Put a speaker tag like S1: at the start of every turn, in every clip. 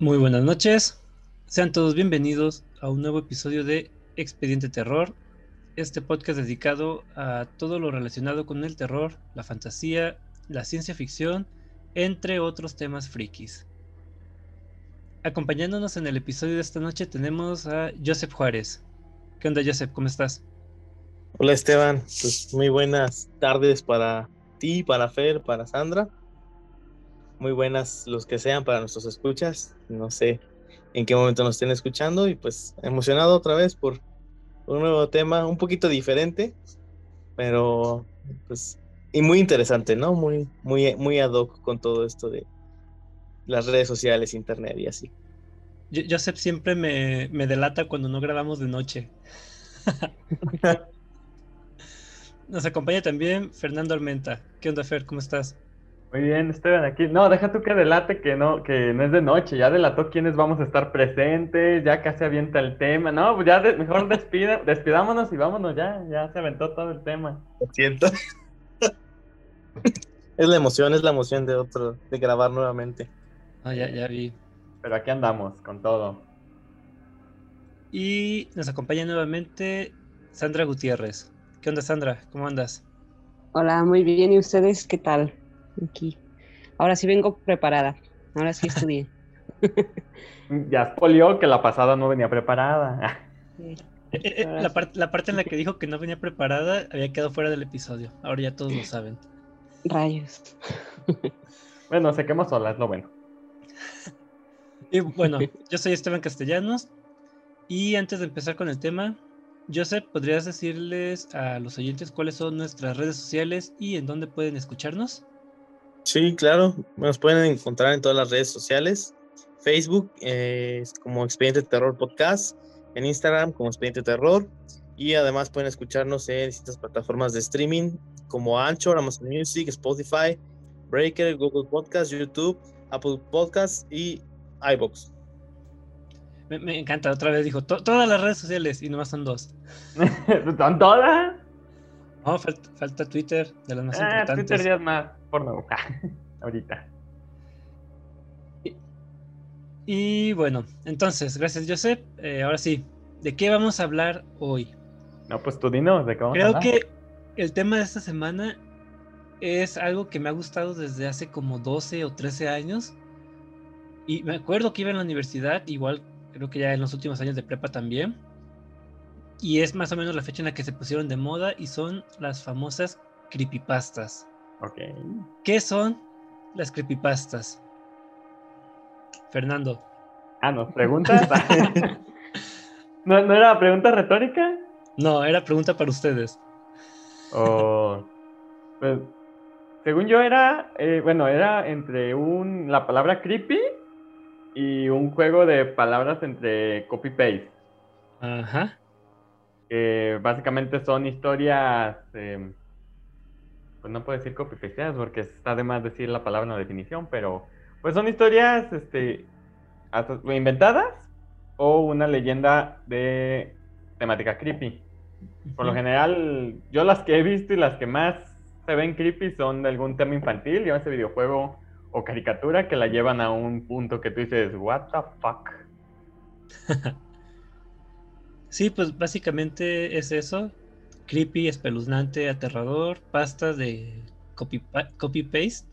S1: Muy buenas noches, sean todos bienvenidos a un nuevo episodio de Expediente Terror, este podcast dedicado a todo lo relacionado con el terror, la fantasía, la ciencia ficción, entre otros temas frikis. Acompañándonos en el episodio de esta noche tenemos a Joseph Juárez. ¿Qué onda Joseph? ¿Cómo estás?
S2: Hola Esteban, pues muy buenas tardes para ti, para Fer, para Sandra muy buenas los que sean para nuestros escuchas. No sé en qué momento nos estén escuchando y pues emocionado otra vez por un nuevo tema, un poquito diferente, pero pues y muy interesante, ¿no? Muy muy muy ad hoc con todo esto de las redes sociales, internet y así.
S1: Joseph siempre me, me delata cuando no grabamos de noche. Nos acompaña también Fernando Almenta. ¿Qué onda, Fer? ¿Cómo estás?
S3: Muy bien, Esteban, aquí. No, deja tú que delate que no, que no es de noche, ya delató quiénes vamos a estar presentes, ya casi avienta el tema. No, pues ya mejor despida, despidámonos y vámonos ya, ya se aventó todo el tema.
S2: Lo siento. es la emoción, es la emoción de otro, de grabar nuevamente.
S1: Ah, ya, ya vi.
S3: Pero aquí andamos, con todo.
S1: Y nos acompaña nuevamente Sandra Gutiérrez. ¿Qué onda, Sandra? ¿Cómo andas?
S4: Hola, muy bien. ¿Y ustedes qué tal? Aquí. Ahora sí vengo preparada. Ahora sí estudié.
S3: ya expolió que la pasada no venía preparada.
S1: Eh, eh, la, la, parte en la que dijo que no venía preparada había quedado fuera del episodio. Ahora ya todos lo saben.
S4: Rayos.
S3: bueno, se quemó sola, es lo bueno.
S1: Y bueno, yo soy Esteban Castellanos. Y antes de empezar con el tema, Joseph, ¿podrías decirles a los oyentes cuáles son nuestras redes sociales y en dónde pueden escucharnos?
S2: Sí, claro. Nos pueden encontrar en todas las redes sociales. Facebook eh, como Expediente Terror Podcast, en Instagram como Expediente Terror y además pueden escucharnos en distintas plataformas de streaming como Anchor, Amazon Music, Spotify, Breaker, Google Podcast, YouTube, Apple Podcast y iBox.
S1: Me, encanta, otra vez dijo todas las redes sociales y nomás son dos.
S3: ¿Son todas?
S1: No, falta, Twitter, de las más ah, importantes.
S3: Twitter ya es más porno, ahorita.
S1: Y, bueno, entonces, gracias Joseph. Eh, ahora sí, ¿de qué vamos a hablar hoy?
S3: No, pues tú dinos, ¿de qué vamos
S1: Creo
S3: a hablar?
S1: que el tema de esta semana es algo que me ha gustado desde hace como 12 o 13 años. Y me acuerdo que iba en la universidad, igual creo que ya en los últimos años de prepa también. Y es más o menos la fecha en la que se pusieron de moda y son las famosas creepypastas.
S3: Ok.
S1: ¿Qué son las creepypastas? Fernando.
S3: Ah, no, preguntas. ¿No, ¿No era pregunta retórica?
S1: No, era pregunta para ustedes.
S3: Oh, pues, según yo era, eh, bueno, era entre un, la palabra creepy y un juego de palabras entre copy-paste.
S1: Ajá.
S3: Que básicamente son historias em, pues no puedo decir copy porque está de más decir la palabra en la definición, pero pues son historias este, inventadas o una leyenda de temática creepy. Por lo general, yo las que he visto y las que más se ven creepy son de algún tema infantil, ese videojuego o caricatura que la llevan a un punto que tú dices, what the fuck.
S1: sí, pues básicamente es eso creepy, espeluznante, aterrador, pastas de copy-paste.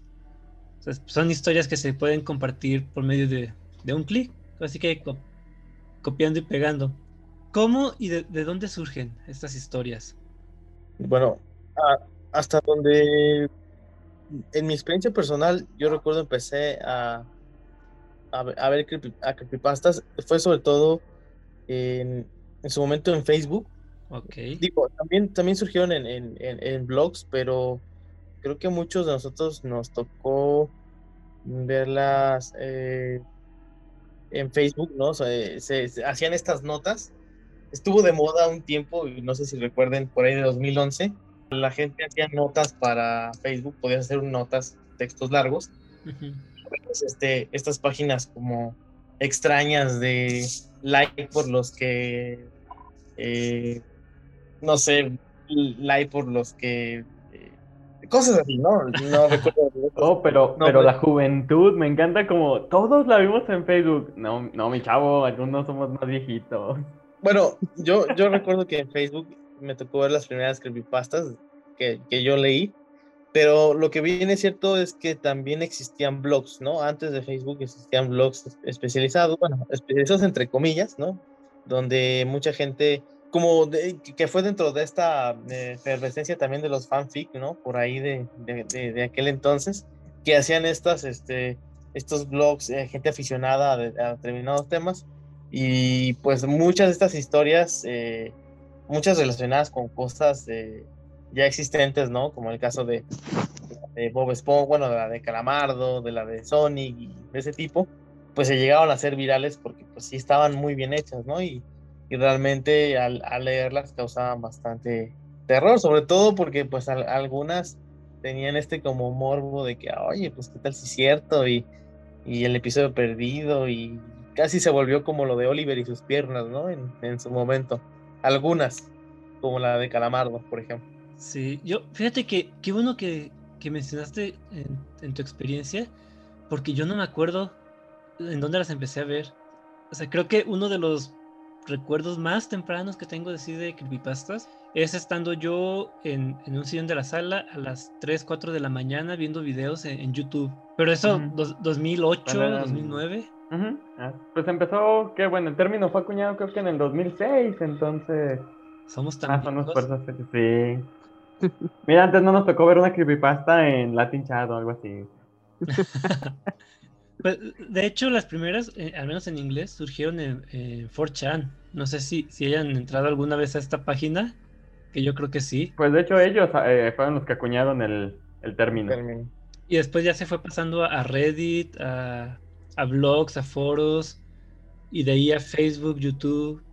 S1: son historias que se pueden compartir por medio de, un clic, así que copiando y pegando. ¿Cómo y de, dónde surgen estas historias?
S2: Bueno, hasta donde en mi experiencia personal, yo recuerdo empecé a, a, ver a creepypastas, fue sobre todo en, en su momento en Facebook,
S1: Ok.
S2: Digo, también, también surgieron en, blogs, pero creo que muchos de nosotros nos tocó verlas eh, en Facebook, ¿no? se, hacían estas notas. Estuvo de moda un tiempo, no sé si recuerden, por ahí de 2011. La gente hacía notas para Facebook, podías hacer notas, textos largos. este, estas páginas como extrañas de like por los que eh, no sé, like por los que eh, Cosas así, ¿no? No recuerdo.
S3: Oh, pero,
S2: No,
S3: pero
S2: pues-
S3: la juventud, me encanta como todos la vimos en Facebook. No, no, mi chavo, algunos somos más viejitos.
S2: Bueno, yo, yo recuerdo que en Facebook me tocó ver las primeras creepypastas que, que yo leí, pero lo que viene es cierto es que también existían blogs, ¿no? Antes de Facebook existían blogs es- especializados, bueno, especializados entre comillas, ¿no? Donde mucha gente, como de- que- fue dentro de esta eh, efervescencia también de los fanfic, ¿no? Por ahí de, de, de- aquel entonces, que hacían estas, este, estos blogs, eh, gente aficionada a, a determinados temas y pues muchas de estas historias, eh, muchas relacionadas con cosas eh, ya existentes, ¿no? Como el caso de, Bob Esponja, bueno, de la de Calamardo, de la de Sonic y de ese tipo, pues se llegaron a hacer virales porque pues sí estaban muy bien hechas, ¿no? Y, y realmente al, leerlas causaban bastante terror, sobre todo porque pues al- algunas tenían este como morbo de que, oye, pues qué tal si es cierto y, y el episodio perdido y casi se volvió como lo de Oliver y sus piernas, ¿no? En, en su momento. Algunas, como la de Calamardo, por ejemplo.
S1: Sí, yo, fíjate que qué bueno que, que mencionaste en, en tu experiencia, porque yo no me acuerdo en dónde las empecé a ver. O sea, creo que uno de los recuerdos más tempranos que tengo de sí de creepypastas es estando yo en, en un sillón de la sala a las 3, 4 de la mañana viendo videos en, en YouTube. Pero eso,
S3: Ujú.
S1: dos- 2008,
S3: Cuando eran-
S1: 2009.
S3: Ujú, ah, Pues empezó, que bueno, el término fue acuñado creo que en el 2006, entonces...
S1: Somos tan
S3: Ah, sí. Mira, antes no nos tocó ver una creepypasta en Latin Chat o algo así.
S1: Pues, de hecho, las primeras, eh, al menos en inglés, surgieron en, en 4chan. No sé si, si hayan entrado alguna vez a esta página, que yo creo que sí.
S3: Pues de hecho ellos eh, fueron los que acuñaron el, el término.
S2: Término.
S1: Y después ya se fue pasando a, a Reddit, a, a blogs, a foros, y de ahí a Facebook, YouTube.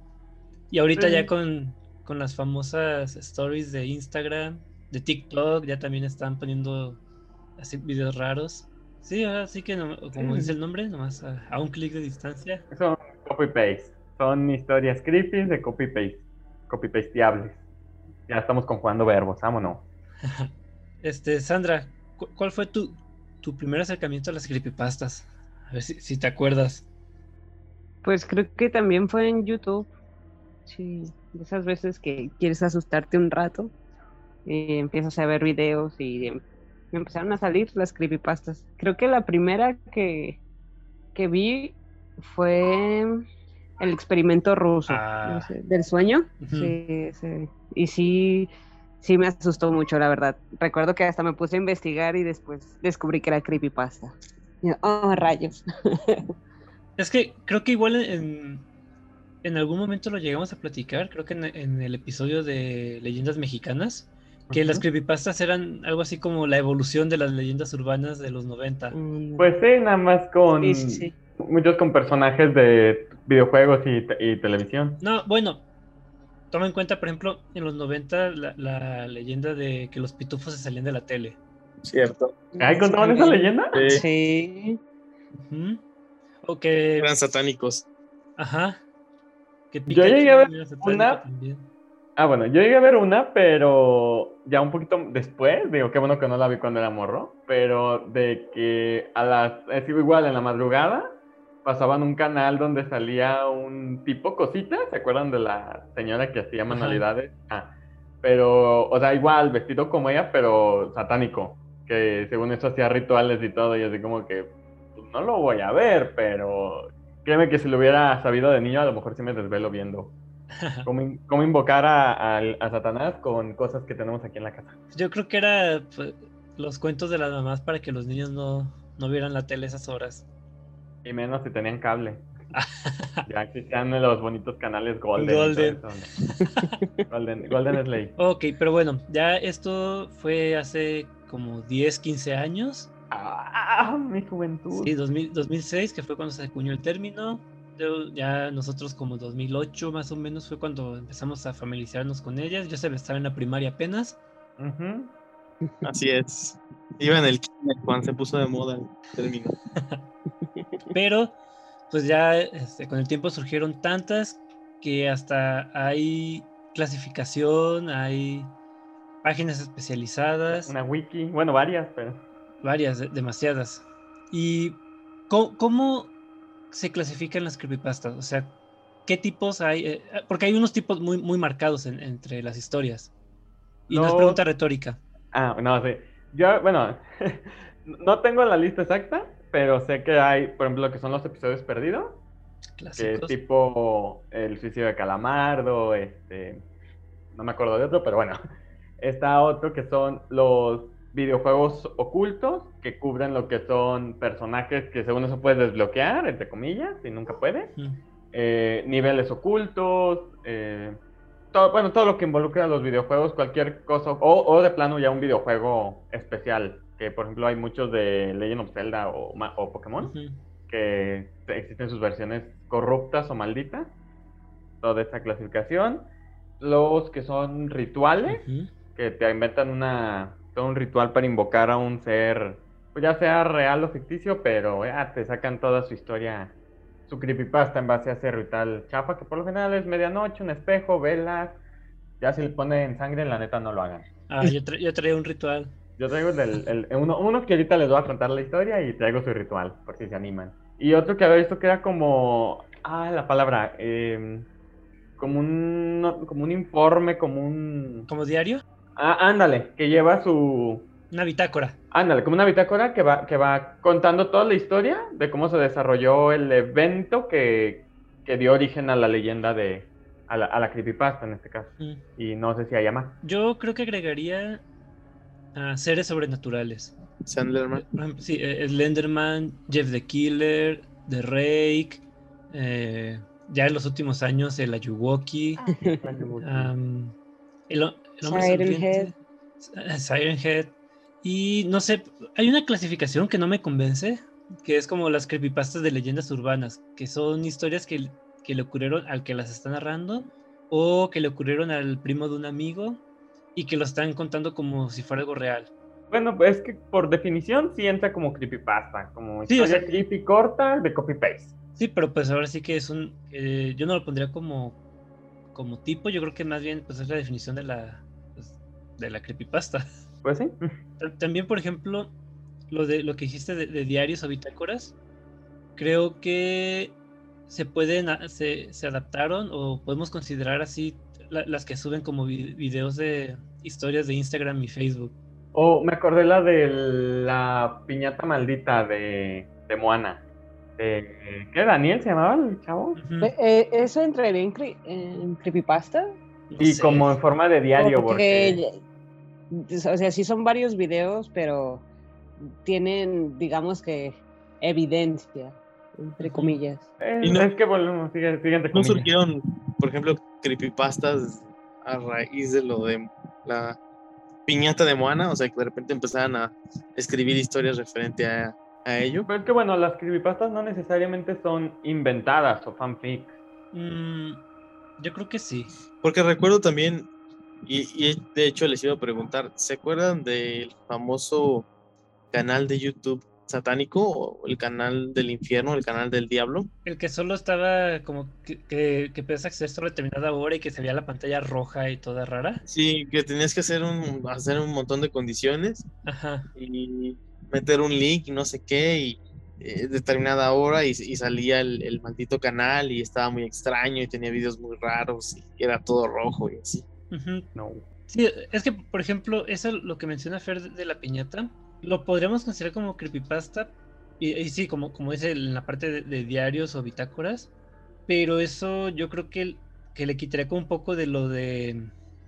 S1: Y ahorita
S3: Sí.
S1: ya con, con las famosas stories de Instagram, de TikTok, ya también están poniendo así videos raros. Sí, ahora sí que, no- como
S3: Sí.
S1: dice el nombre, nomás a, a un clic de distancia.
S3: Son copy-paste. Son historias creepy de copy-paste. Copy-pasteables. Ya estamos conjugando verbos, vámonos.
S1: Este, Sandra, cu- ¿cuál fue tu, tu primer acercamiento a las creepypastas? A ver si, si te acuerdas.
S4: Pues creo que también fue en YouTube. Sí, de esas veces que quieres asustarte un rato, y empiezas a ver videos y em- empezaron a salir las creepypastas. Creo que la primera que, que vi fue el experimento ruso
S1: Ah.
S4: no sé, del sueño. Sí, sí. Y sí, sí me asustó mucho, la verdad. Recuerdo que hasta me puse a investigar y después descubrí que era creepypasta. Y oh, rayos.
S1: Es que creo que igual en, en algún momento lo llegamos a platicar, creo que en, en el episodio de Leyendas Mexicanas, que las creepypastas eran algo así como la evolución de las leyendas urbanas de los 90.
S4: Mm,
S3: Pues sí, nada más con...
S4: sí, sí, sí.
S3: Muchos con personajes de videojuegos y, y televisión.
S1: No, bueno, toma en cuenta, por ejemplo, en los 90 la, la leyenda de que los pitufos se salían de la tele.
S2: Cierto.
S3: ¿Ay, contaban esa leyenda?
S2: Sí,
S4: Sí.
S1: Ujú. O que,
S2: eran satánicos.
S1: ajá, que
S3: Yo llegué a ver una-
S1: también.
S3: Ah, bueno, yo llegué a ver una, pero ya un poquito después, digo, qué bueno que no la vi cuando era morro, pero de que a las, es igual en la madrugada, pasaban un canal donde salía un tipo cosita, ¿se acuerdan de la señora que hacía manualidades? Ah, pero, o sea, igual, vestido como ella, pero satánico, que según eso hacía rituales y todo, y así como que, pues, no lo voy a ver, pero créeme que si lo hubiera sabido de niño, a lo mejor sí me desvelo viendo. Cómo, in- cómo invocar a, Satanás con cosas que tenemos aquí en la casa.
S1: Yo creo que era pues, los cuentos de las mamás para que los niños no, no vieran la tele esas horas.
S3: Y menos si tenían cable. Ya existían los bonitos canales Golden.
S1: Golden.
S3: Golden, Golden.
S1: Ok, pero bueno, ya esto fue hace como 10, 15 años.
S3: ¡Ah! Mi juventud.
S1: Sí, 2000 2006, que fue cuando se acuñó el término. Ya nosotros como 2008 más o menos fue cuando empezamos a familiarizarnos con ellas. Yo se estaba en la primaria apenas.
S2: Así es. Iba en el cuando se puso de moda el término.
S1: Pero pues ya este, con el tiempo surgieron tantas que hasta hay clasificación, hay páginas especializadas.
S3: Una wiki, bueno, varias, pero.
S1: Varias, de- demasiadas. ¿Y cómo, cómo se clasifican las creepypastas? O sea, ¿qué tipos hay? Eh, porque hay unos tipos muy, muy marcados en- entre las historias. Y no es pregunta retórica.
S3: Ah, no, sí. Yo, bueno, no tengo la lista exacta, pero sé que hay, por ejemplo, que son los episodios perdidos, que tipo el suicidio de Calamardo, este, no me acuerdo de otro, pero bueno. Está otro que son los videojuegos ocultos, que cubren lo que son personajes que según eso puedes desbloquear, entre comillas, y nunca puedes. Eh, niveles ocultos, eh, todo, bueno, todo lo que involucra a los videojuegos, cualquier cosa, o, o de plano ya un videojuego especial, que por ejemplo hay muchos de Legend of Zelda o, Pokémon, que existen sus versiones corruptas o malditas, toda esta clasificación, los que son rituales, que te inventan una, todo un ritual para invocar a un ser, pues ya sea real o ficticio, pero ya te sacan toda su historia, su creepypasta en base a ese ritual chafa, que por lo general es medianoche, un espejo, velas, ya si le ponen sangre, la neta no lo hagan.
S1: Ah, yo, tra- yo traía un ritual.
S3: Yo traigo el, el- uno, uno que ahorita les voy a contar la historia y traigo su ritual, por si se animan. Y otro que había visto que era como, ah, la palabra, em, como un, como un informe, como un...
S1: Como diario,
S3: Ah, ándale, que lleva su,
S1: una bitácora.
S3: Ándale, como una bitácora que va, que va contando toda la historia de cómo se desarrolló el evento que, que dio origen a la leyenda de. A la, a la creepypasta en este caso.
S1: Mm.
S3: Y no sé si haya más.
S1: Yo creo que agregaría a seres sobrenaturales.
S2: Sandlerman.
S1: Por ejemplo, sí, eh, Slenderman, Jeff the Killer, The Rake, eh, ya en los últimos años el Ayuwoki, am, el,
S4: Siren
S1: eh, Siren Head. Y no sé, hay una clasificación que no me convence, que es como las creepypastas de leyendas urbanas, que son historias que, que le ocurrieron al que las está narrando o que le ocurrieron al primo de un amigo y que lo están contando como si fuera algo real.
S3: Bueno, pues es que por definición sí entra como creepypasta, como
S1: Sí, o
S3: historia
S1: sea-
S3: creepy corta de copy-paste.
S1: Sí, pero pues ahora sí que es un... eh, yo no lo pondría como, como tipo, yo creo que más bien pues es la definición de la, de la creepypasta.
S3: Pues sí.
S1: Ta- También, por ejemplo, lo de lo que dijiste de, de diarios o bitácoras, creo que se pueden, se, se adaptaron o podemos considerar así la- las que suben como vi- videos de historias de Instagram y Facebook.
S3: O me acordé la de la piñata maldita de, de Moana. De, ¿Qué? ¿Daniel se llamaba el chavo?
S4: Eh, eh, ¿Eso entraría en, cre- en creepypasta?
S1: No
S3: Y
S1: sé.
S3: como en forma de diario, porque...
S4: Porque, o sea, sí son varios videos, pero tienen, digamos que, evidencia, entre comillas.
S2: Y no-
S3: es que volvemos, entre
S2: ¿No surgieron, por ejemplo, creepypastas a raíz de lo de la piñata de Moana? O sea, que de repente empezaran a escribir historias referente a, a ello.
S3: Pero es que bueno, las creepypastas no necesariamente son inventadas o fanfic.
S1: Mm, yo creo que sí.
S2: Porque recuerdo también, y, y de hecho les iba a preguntar, ¿se acuerdan del famoso canal de YouTube satánico o el canal del infierno, el canal del diablo?
S1: El que solo estaba como que, que, que podías acceder a determinada hora y que se veía la pantalla roja y toda rara.
S2: Sí, que tenías que hacer un, hacer un montón de condiciones
S1: Ajá.
S2: y meter un link y no sé qué y eh, determinada hora y, y salía el, el maldito canal y estaba muy extraño y tenía videos muy raros y era todo rojo y así.
S3: No.
S1: Sí, es que, por ejemplo, eso lo que menciona Fer de, la piñata, lo podríamos considerar como creepypasta. Y, y sí, como, como dice en la parte de, de diarios o bitácoras. Pero eso yo creo que, que le quitaría como un poco de lo de,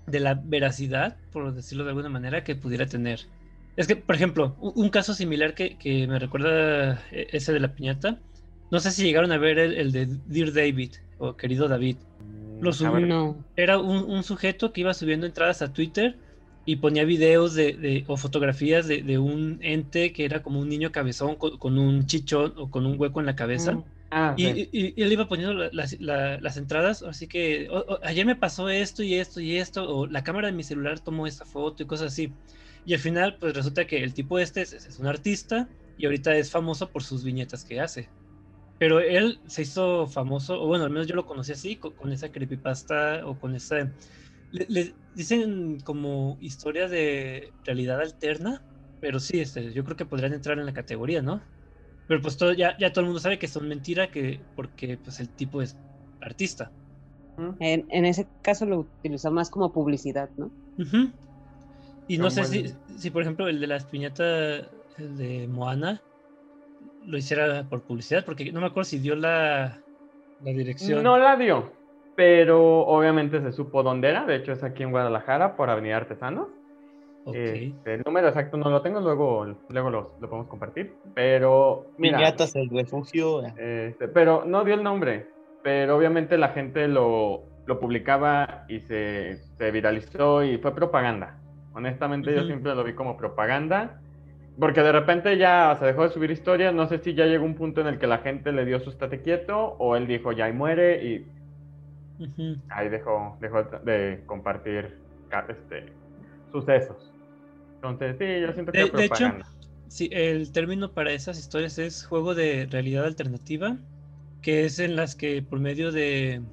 S1: de la veracidad, por decirlo de alguna manera, que pudiera tener. Es que, por ejemplo, un, caso similar que, que me recuerda eh, ese de la piñata. No sé si llegaron a ver el, el de Dear David o Querido David. Lo
S3: ver,
S4: No.
S1: Era un, un sujeto que iba subiendo entradas a Twitter y ponía videos de, de- o fotografías de, de un ente que era como un niño cabezón con, con un chichón o con un hueco en la cabeza.
S4: Mm.
S3: Ah,
S1: Y,
S3: sí.
S1: y- y él iba poniendo la- las, la- las entradas, así que "O- o, ayer me pasó esto y esto y esto, o la cámara de mi celular tomó esta foto y cosas así. Y al final, pues resulta que el tipo este es, es un artista y ahorita es famoso por sus viñetas que hace. Pero él se hizo famoso, o bueno, al menos yo lo conocí así, con, con esa creepypasta o con esa Le, le dicen como historia de realidad alterna, pero sí, este, yo creo que podrían entrar en la categoría, ¿no? Pero pues todo, ya, ya todo el mundo sabe que son mentira, que, porque pues el tipo es artista.
S4: En, en ese caso lo utilizó más como publicidad, ¿no?
S1: Y no sé si, si, por ejemplo, el de las piñatas el de Moana lo hiciera por publicidad, porque no me acuerdo si dio la, la dirección.
S3: No la dio, pero obviamente se supo dónde era. De hecho, es aquí en Guadalajara, por Avenida Artesanos.
S1: Ok.
S3: Este, el número exacto no lo tengo, luego, luego lo, lo podemos compartir. Pero, mira,
S2: Piñatas, el refugio.
S3: este, pero no dio el nombre. Pero obviamente la gente lo, lo publicaba y se, se viralizó y fue propaganda. Honestamente, yo siempre lo vi como propaganda. Porque de repente ya se dejó de subir historias. No sé si ya llegó un punto en el que la gente le dio su estate quieto o él dijo ya y muere y ahí dejó, dejó de compartir este, sucesos. Entonces, sí, yo siento que
S1: De- de hecho. Sí, el término para esas historias es juego de realidad alternativa, que es en las que por medio de,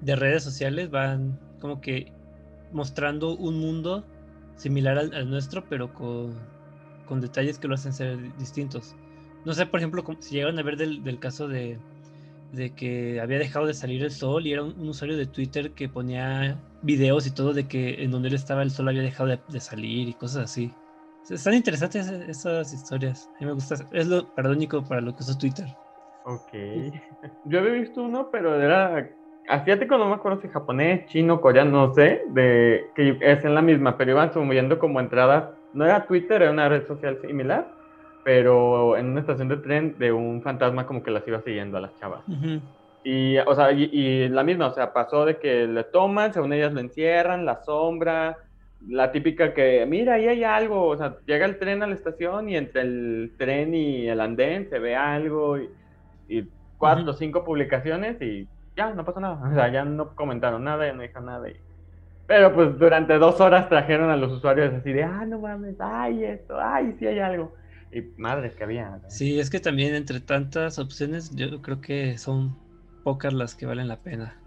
S1: de redes sociales van como que mostrando un mundo similar al, al nuestro, pero con, con detalles que lo hacen ser distintos. No sé, por ejemplo, si llegaron a ver del, del caso de, de que había dejado de salir el sol y era un, un usuario de Twitter que ponía videos y todo de que en donde él estaba el sol había dejado de, de salir y cosas así. Están interesantes e- esas historias. A mí me gusta. Es lo paradójico para lo que uso Twitter.
S3: Ok. Yo había visto uno, pero era asiático, no me acuerdo si japonés, chino, coreano, no sé, de que es en la misma, pero iban subiendo como entradas. No era Twitter, era una red social similar, pero en una estación de tren de un fantasma como que las iba siguiendo a las chavas.
S1: Ujú.
S3: Y, o sea, y, y la misma, o sea, pasó de que le toman, según ellas lo encierran, la sombra, la típica que, mira, ahí hay algo, o sea, llega el tren a la estación y entre el tren y el andén se ve algo y, y cuatro o
S1: Ujú.
S3: cinco publicaciones y ya, no pasó nada, o sea, ya no comentaron nada, ya no dijeron nada. y- Pero pues durante dos horas trajeron a los usuarios así de, ah, no mames, ay, esto, ay, sí hay algo. Y madre que había. ¿no?
S1: Sí, es que también entre tantas opciones, yo creo que son pocas las que valen la pena.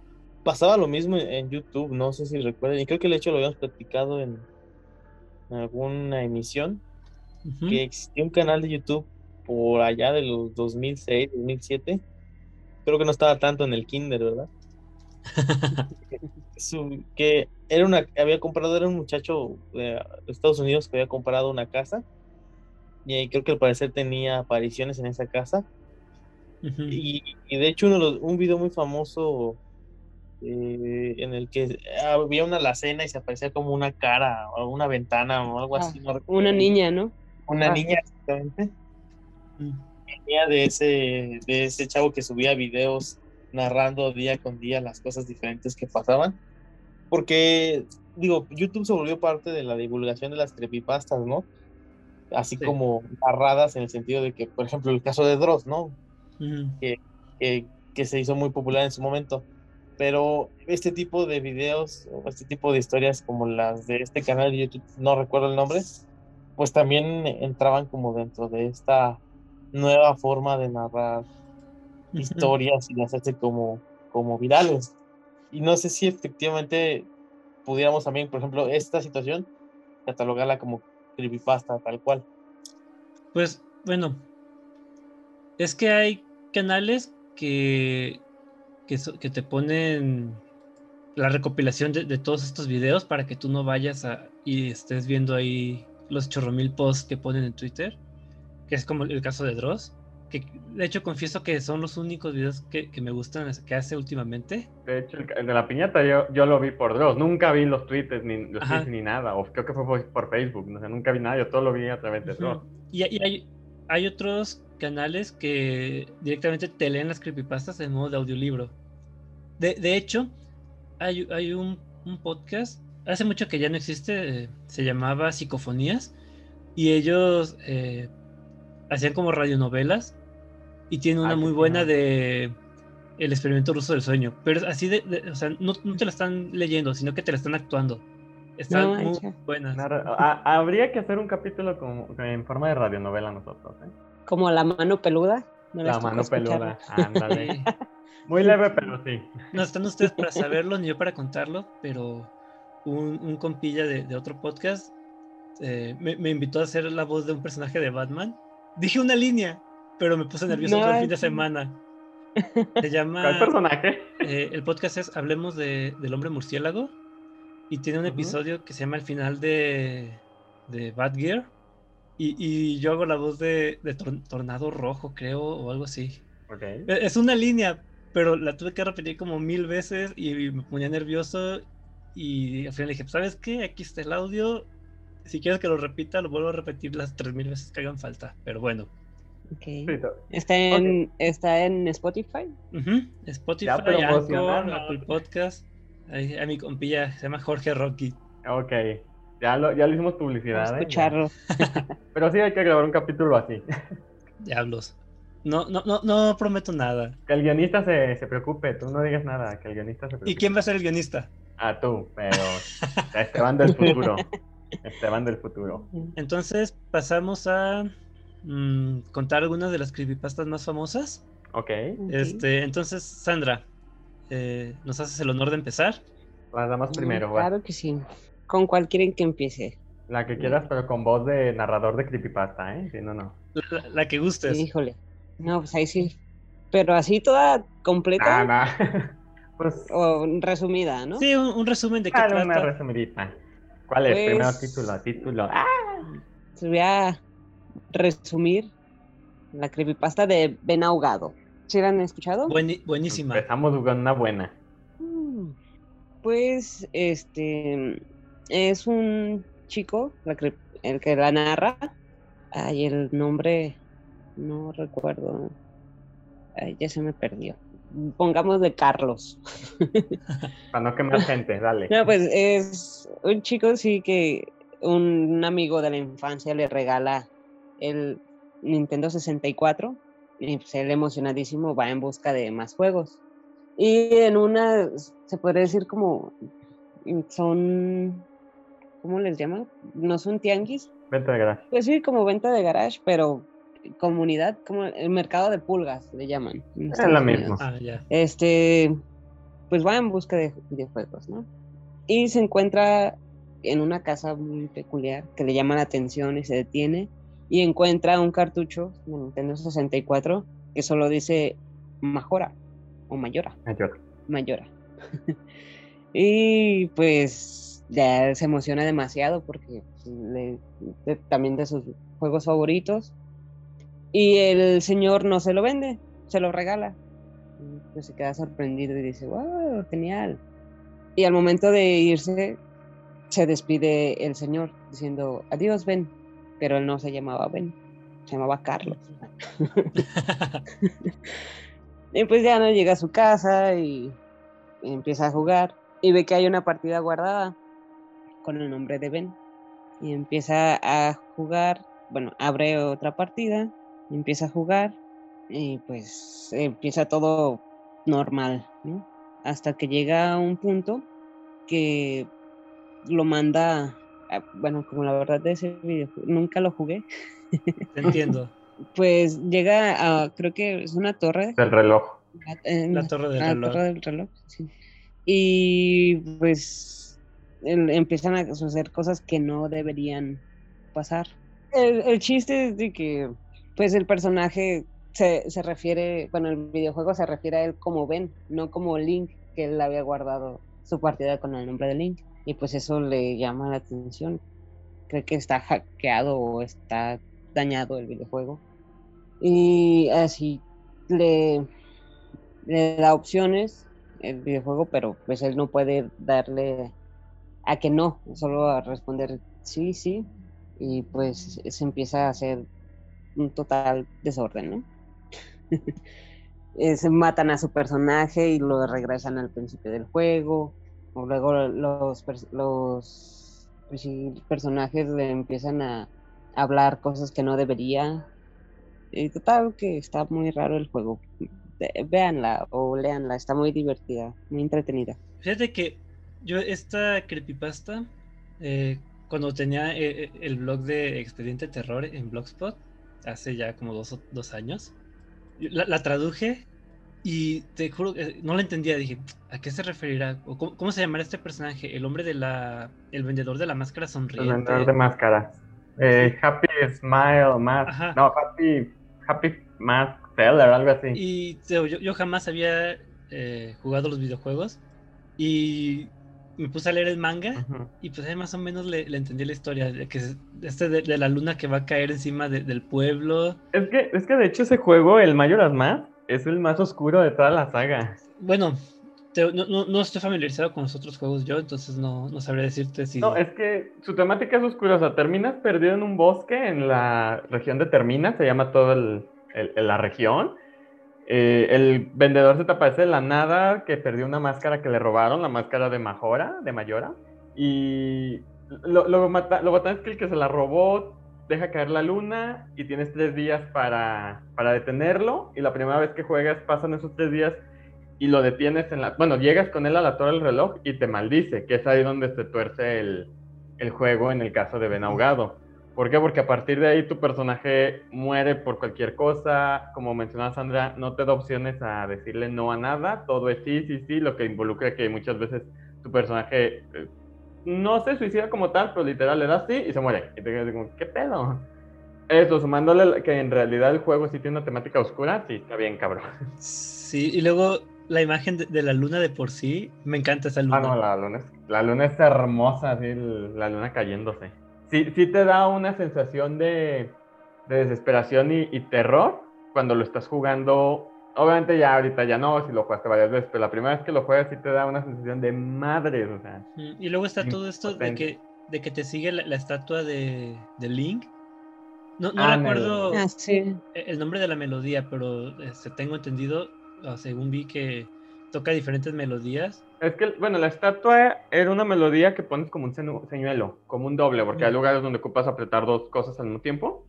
S2: Pasaba lo mismo en, YouTube, no sé si recuerdan, y creo que de hecho lo habíamos platicado en, en alguna emisión, que existía un canal de YouTube por allá de los 2006, 2007. Creo que no estaba tanto en el kinder, ¿verdad? Su- que era una, había comprado, era un muchacho de Estados Unidos que había comprado una casa y creo que al parecer tenía apariciones en esa casa y, y de hecho uno de los- un video muy famoso eh, en el que había una alacena y se aparecía como una cara o una ventana o algo así. no recuerdo
S4: Una niña, ¿no?
S2: Una
S4: Ah.
S2: niña, exactamente.
S1: Mm.
S2: Venía de ese, de ese chavo que subía videos narrando día con día las cosas diferentes que pasaban. Porque, digo, YouTube se volvió parte de la divulgación de las creepypastas, ¿no? Así
S1: Sí.
S2: como narradas en el sentido de que, por ejemplo, el caso de Dross, ¿no? Que, que se hizo muy popular en su momento. Pero este tipo de videos o este tipo de historias como las de este canal de YouTube, no recuerdo el nombre, pues también entraban como dentro de esta nueva forma de narrar historias y de hacerse como, como virales. Y no sé si efectivamente pudiéramos también, por ejemplo, esta situación, catalogarla como creepypasta tal cual.
S1: Pues bueno, es que hay canales que, que, te ponen la recopilación de, de todos estos videos para que tú no vayas a, y estés viendo ahí los chorromil posts que ponen en Twitter, que es como el caso de Dross, que de hecho confieso que son los únicos videos que, que me gustan que hace últimamente.
S3: De hecho, el, de la piñata yo, yo lo vi por Dross. Nunca vi los tweets ni los tweets ni nada. O creo que fue por, por Facebook. No sé, nunca vi nada. Yo todo lo vi a través de. Dross.
S1: Y, y hay, hay otros canales que directamente te leen las creepypastas en modo de audiolibro. De, de hecho, hay, hay un, un podcast, hace mucho que ya no existe, eh, se llamaba Psicofonías, y ellos eh, hacían como radionovelas, y tienen una
S3: Ah,
S1: muy buena de El experimento ruso del sueño, pero es así de, de- o sea, no, no te la están leyendo, sino que te la están actuando. Están
S4: No
S1: muy buenas.
S3: A- habría que hacer un capítulo como, en forma de radionovela nosotros. ¿eh?
S4: Como la mano peluda. ¿no les
S3: La mano peluda. Ándale. Muy leve, pero sí.
S1: No están ustedes para saberlo ni yo para contarlo, pero un, un compilla de, de otro podcast eh, me, me invitó a hacer la voz de un personaje de Batman. Dije una línea, pero me puse nervioso todo el fin de
S4: No.
S1: semana. Se llama.
S3: ¿Cuál personaje?
S1: eh, el podcast es Hablemos de, del hombre murciélago. Y tiene un
S3: Ujú.
S1: episodio que se llama El final de, de Bad Gear. Y, y yo hago la voz de, de Tor- Tornado Rojo, creo, o algo así.
S3: Ok.
S1: E- Es una línea, pero la tuve que repetir como mil veces y me ponía nervioso. Y al final dije, ¿sabes qué? Aquí está el audio. Si quieres que lo repita, lo vuelvo a repetir las tres mil veces que hagan falta. Pero bueno.
S3: Sí,
S4: ¿Está en, ¿Está en Spotify?
S1: Spotify, Anchor. Apple Podcast. Ahí, a mi compilla se llama Jorge Rocky.
S3: Ok. Ya, lo, ya le hicimos publicidad. ¿eh?
S4: Escucharlo.
S3: Pero sí hay que grabar un capítulo así.
S1: Diablos. No, no, no, no prometo nada.
S3: Que el guionista se, se preocupe, tú no digas nada, que el guionista se preocupe.
S1: ¿Y quién va a ser el guionista?
S3: Ah, tú, pero Esteban del futuro. Esteban del futuro.
S1: Entonces pasamos a mm, contar algunas de las creepypastas más famosas.
S3: Ok.
S1: Este, entonces, Sandra, eh, ¿nos haces el honor de empezar?
S3: Las damas primero, va.
S4: Claro que sí. ¿Con cuál quieren que empiece?
S3: La que quieras, pero con voz de narrador de creepypasta, ¿eh? Si no, no.
S1: La, que gustes.
S4: Híjole. No, pues ahí sí. Pero así toda completa
S3: Ah, no. Pues,
S4: o resumida, ¿no?
S1: Sí, un, un resumen de qué
S3: una
S1: trata.
S3: resumidita. ¿Cuál es?
S4: Pues-
S3: Primero título, título. Ah,
S4: a resumir la creepypasta de Ben Ahogado. ¿Sí la han escuchado?
S1: Buenísima.
S3: empezamos con una buena.
S4: Mm, Pues, este, es un chico, la cre- el que la narra. Ay, el nombre, no recuerdo. Ay, ya se me perdió. Pongamos de Carlos.
S3: Para no quemar gente, dale.
S4: No, pues es un chico, sí, que un amigo de la infancia le regala el Nintendo 64 y pues él emocionadísimo va en busca de más juegos. Y en una, se podría decir como, mm, son, ¿cómo les llaman? No son tianguis,
S3: Vente de garage.
S4: pues sí, como venta de garage, pero comunidad, como el mercado de pulgas le llaman.
S3: Es
S4: Unidos
S3: mismo.
S1: Ah,
S4: este, pues va en busca de videojuegos, ¿no? Y se encuentra en una casa muy peculiar que le llama la atención y se detiene y encuentra un cartucho de Nintendo 64 que solo dice Majora o Mayora,
S3: Mayor.
S4: Mayora. y pues ya se emociona demasiado porque le- de- también de sus juegos favoritos y el señor no se lo vende, se lo regala. Y, Pues se queda sorprendido y dice, wow, genial. Y al momento de irse, se despide el señor diciendo, adiós, Ben. Pero él no se llamaba Ben, se llamaba Carlos. y pues ya no llega a su casa y empieza a jugar y ve que hay una partida guardada con el nombre de Ben. Y empieza a jugar, bueno, abre otra partida, y empieza a jugar y pues empieza todo normal, ¿no? Hasta que llega a un punto que lo manda, bueno, como la verdad de ese videojuego, nunca lo jugué,
S1: Te entiendo.
S4: pues llega a, creo que es una torre.
S3: Del reloj.
S4: la- en
S1: La torre del
S4: la
S1: reloj.
S4: torre del reloj, sí. Y pues el- empiezan a suceder cosas que no deberían pasar. El, el chiste es de que pues el personaje se, se refiere, bueno, el videojuego se refiere a él como Ben, no como Link, que él había guardado su partida con el nombre de Link. Y pues eso le llama la atención. Cree que está hackeado o está dañado el videojuego. Y así le, le da opciones el videojuego, pero pues él no puede darle a que no, solo a responder sí, sí, y pues se empieza a hacer un total desorden, ¿no? Eh, se matan a su personaje y lo regresan al principio del juego, luego los, los personajes le empiezan a hablar cosas que no debería. Y total que está muy raro el juego. Ve- Véanla o leanla, está muy divertida, muy entretenida.
S1: Fíjate que yo esta creepypasta, eh, cuando tenía eh, eh, el blog de Expediente Terror en Blogspot, hace ya como dos, dos años, la traduje Y te juro que no lo entendía, dije, ¿a qué se referirá? ¿O cómo, cómo se llamará este personaje? El hombre de la... El vendedor de la máscara
S3: El
S1: sonriente.
S3: vendedor de máscaras. Eh, happy Smile Mask.
S1: Ajá.
S3: No, Happy, happy Mask Seller, algo así.
S1: Y yo, yo jamás había eh, jugado los videojuegos y me puse a leer el manga
S3: Ujú.
S1: y pues ahí más o menos le, le entendí la historia, de que es- este de, de la luna que va a caer encima de- del pueblo.
S3: Es que, es que de hecho ese juego, el Majora's Mask, es el más oscuro de toda la saga.
S1: Bueno, te- no, no- no estoy familiarizado con los otros juegos yo, entonces no, no sabré decirte si...
S3: No, es que su temática es oscura, o sea, terminas perdido en un bosque en la región de Termina, se llama todo el, el- la región. Eh, el vendedor se te aparece de la nada que perdió una máscara que le robaron, la máscara de Majora, de Mayora. Y lo, lo, mata- lo botán es que el que se la robó deja caer la luna y tienes tres días para, para detenerlo. Y la primera vez que juegas pasan esos tres días y lo detienes en la... Bueno, llegas con él a la torre del reloj y te maldice, que es ahí donde se tuerce el, el juego en el caso de Ben Ahogado. ¿Por qué? Porque a partir de ahí tu personaje muere por cualquier cosa. Como mencionaba Sandra, no te da opciones a decirle no a nada. Todo es sí, sí, sí, lo que involucra que muchas veces tu personaje eh, no se suicida como tal, pero literal le das sí y se muere. Y te quedas como, ¿qué pedo? Eso, sumándole que en realidad el juego sí tiene una temática oscura, sí, está bien, cabrón.
S1: Sí, y luego la imagen de, de la luna de por sí, me encanta esa luna.
S3: Ah, no, la luna es, la luna es hermosa, así, la luna cayéndose. Sí, sí te da una sensación de, de desesperación y, y terror cuando lo estás jugando. Obviamente ya ahorita ya no, si lo jugaste varias veces, pero la primera vez que lo juegas sí te da una sensación de madres, o sea.
S1: Mm, Y luego está todo esto de que, de que te sigue la, la estatua de, de Link. No, no
S3: Ah,
S1: recuerdo
S4: Ah, sí.
S1: e- el nombre de la melodía, pero este, tengo entendido, según vi que toca diferentes melodías.
S3: Es que, bueno, la estatua era una melodía que pones como un señuelo, como un doble, porque hay lugares donde ocupas apretar dos cosas al mismo tiempo.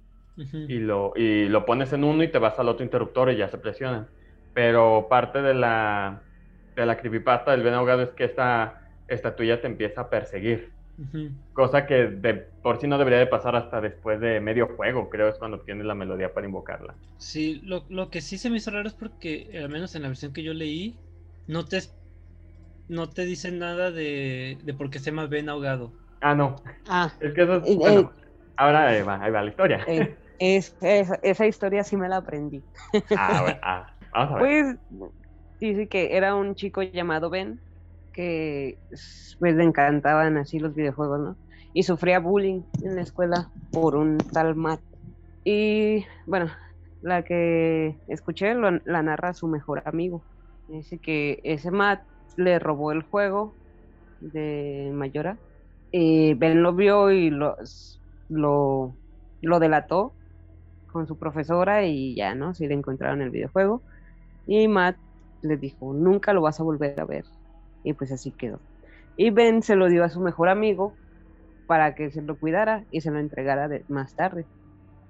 S3: Y lo, y lo pones en uno y te vas al otro interruptor y ya se presionan. Pero parte de la, de la creepypasta del Ben ahogado es que esta estatuilla te empieza a perseguir. Cosa que de por sí no debería de pasar hasta después de medio juego, creo, es cuando tienes la melodía para invocarla.
S1: Sí, lo, lo que sí se me hizo raro es porque, al menos en la versión que yo leí, no te, no te dicen nada de, de por qué se llama Ben ahogado.
S3: Ah, no,
S4: Ah,
S3: es que eso es,
S4: Eh,
S3: bueno,
S4: eh.
S3: ahora ahí va, ahí va la historia.
S4: eh, es, esa, esa historia sí me la aprendí.
S3: Ah, bueno, ah, vamos a ver.
S4: Pues dice que era un chico llamado Ben que pues le encantaban así los videojuegos, ¿no? Y sufría bullying en la escuela por un tal Matt. Y bueno, la que escuché lo- la narra su mejor amigo. Dice que ese Matt le robó el juego de Mayora. Y Ben lo vio y lo, lo, lo delató con su profesora y ya, ¿no? Si le encontraron el videojuego. Y Matt le dijo, nunca lo vas a volver a ver. Y pues así quedó. Y Ben se lo dio a su mejor amigo para que se lo cuidara y se lo entregara de- más tarde,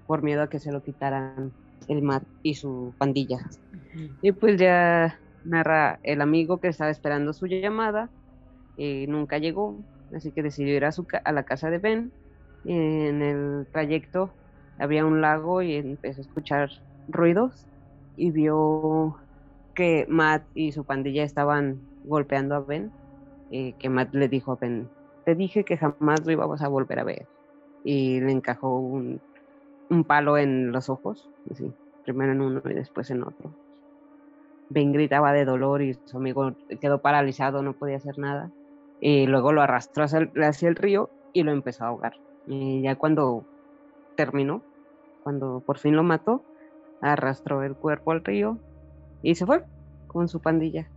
S4: por miedo a que se lo quitaran el Matt y su pandilla. Y pues ya narra el amigo que estaba esperando su llamada y nunca llegó, así que decidió ir a, su a la casa de Ben. Y en el trayecto había un lago y empezó a escuchar ruidos y vio que Matt y su pandilla estaban golpeando a Ben. Que Matt le dijo a Ben, te dije que jamás lo íbamos a volver a ver. Y le encajó un, un palo en los ojos, primero en uno y después en otro. Ben gritaba de dolor y su amigo quedó paralizado, no podía hacer nada. Y luego lo arrastró hacia el, hacia el río y lo empezó a ahogar. Y ya cuando terminó, cuando por fin lo mató, arrastró el cuerpo al río y se fue con su pandilla.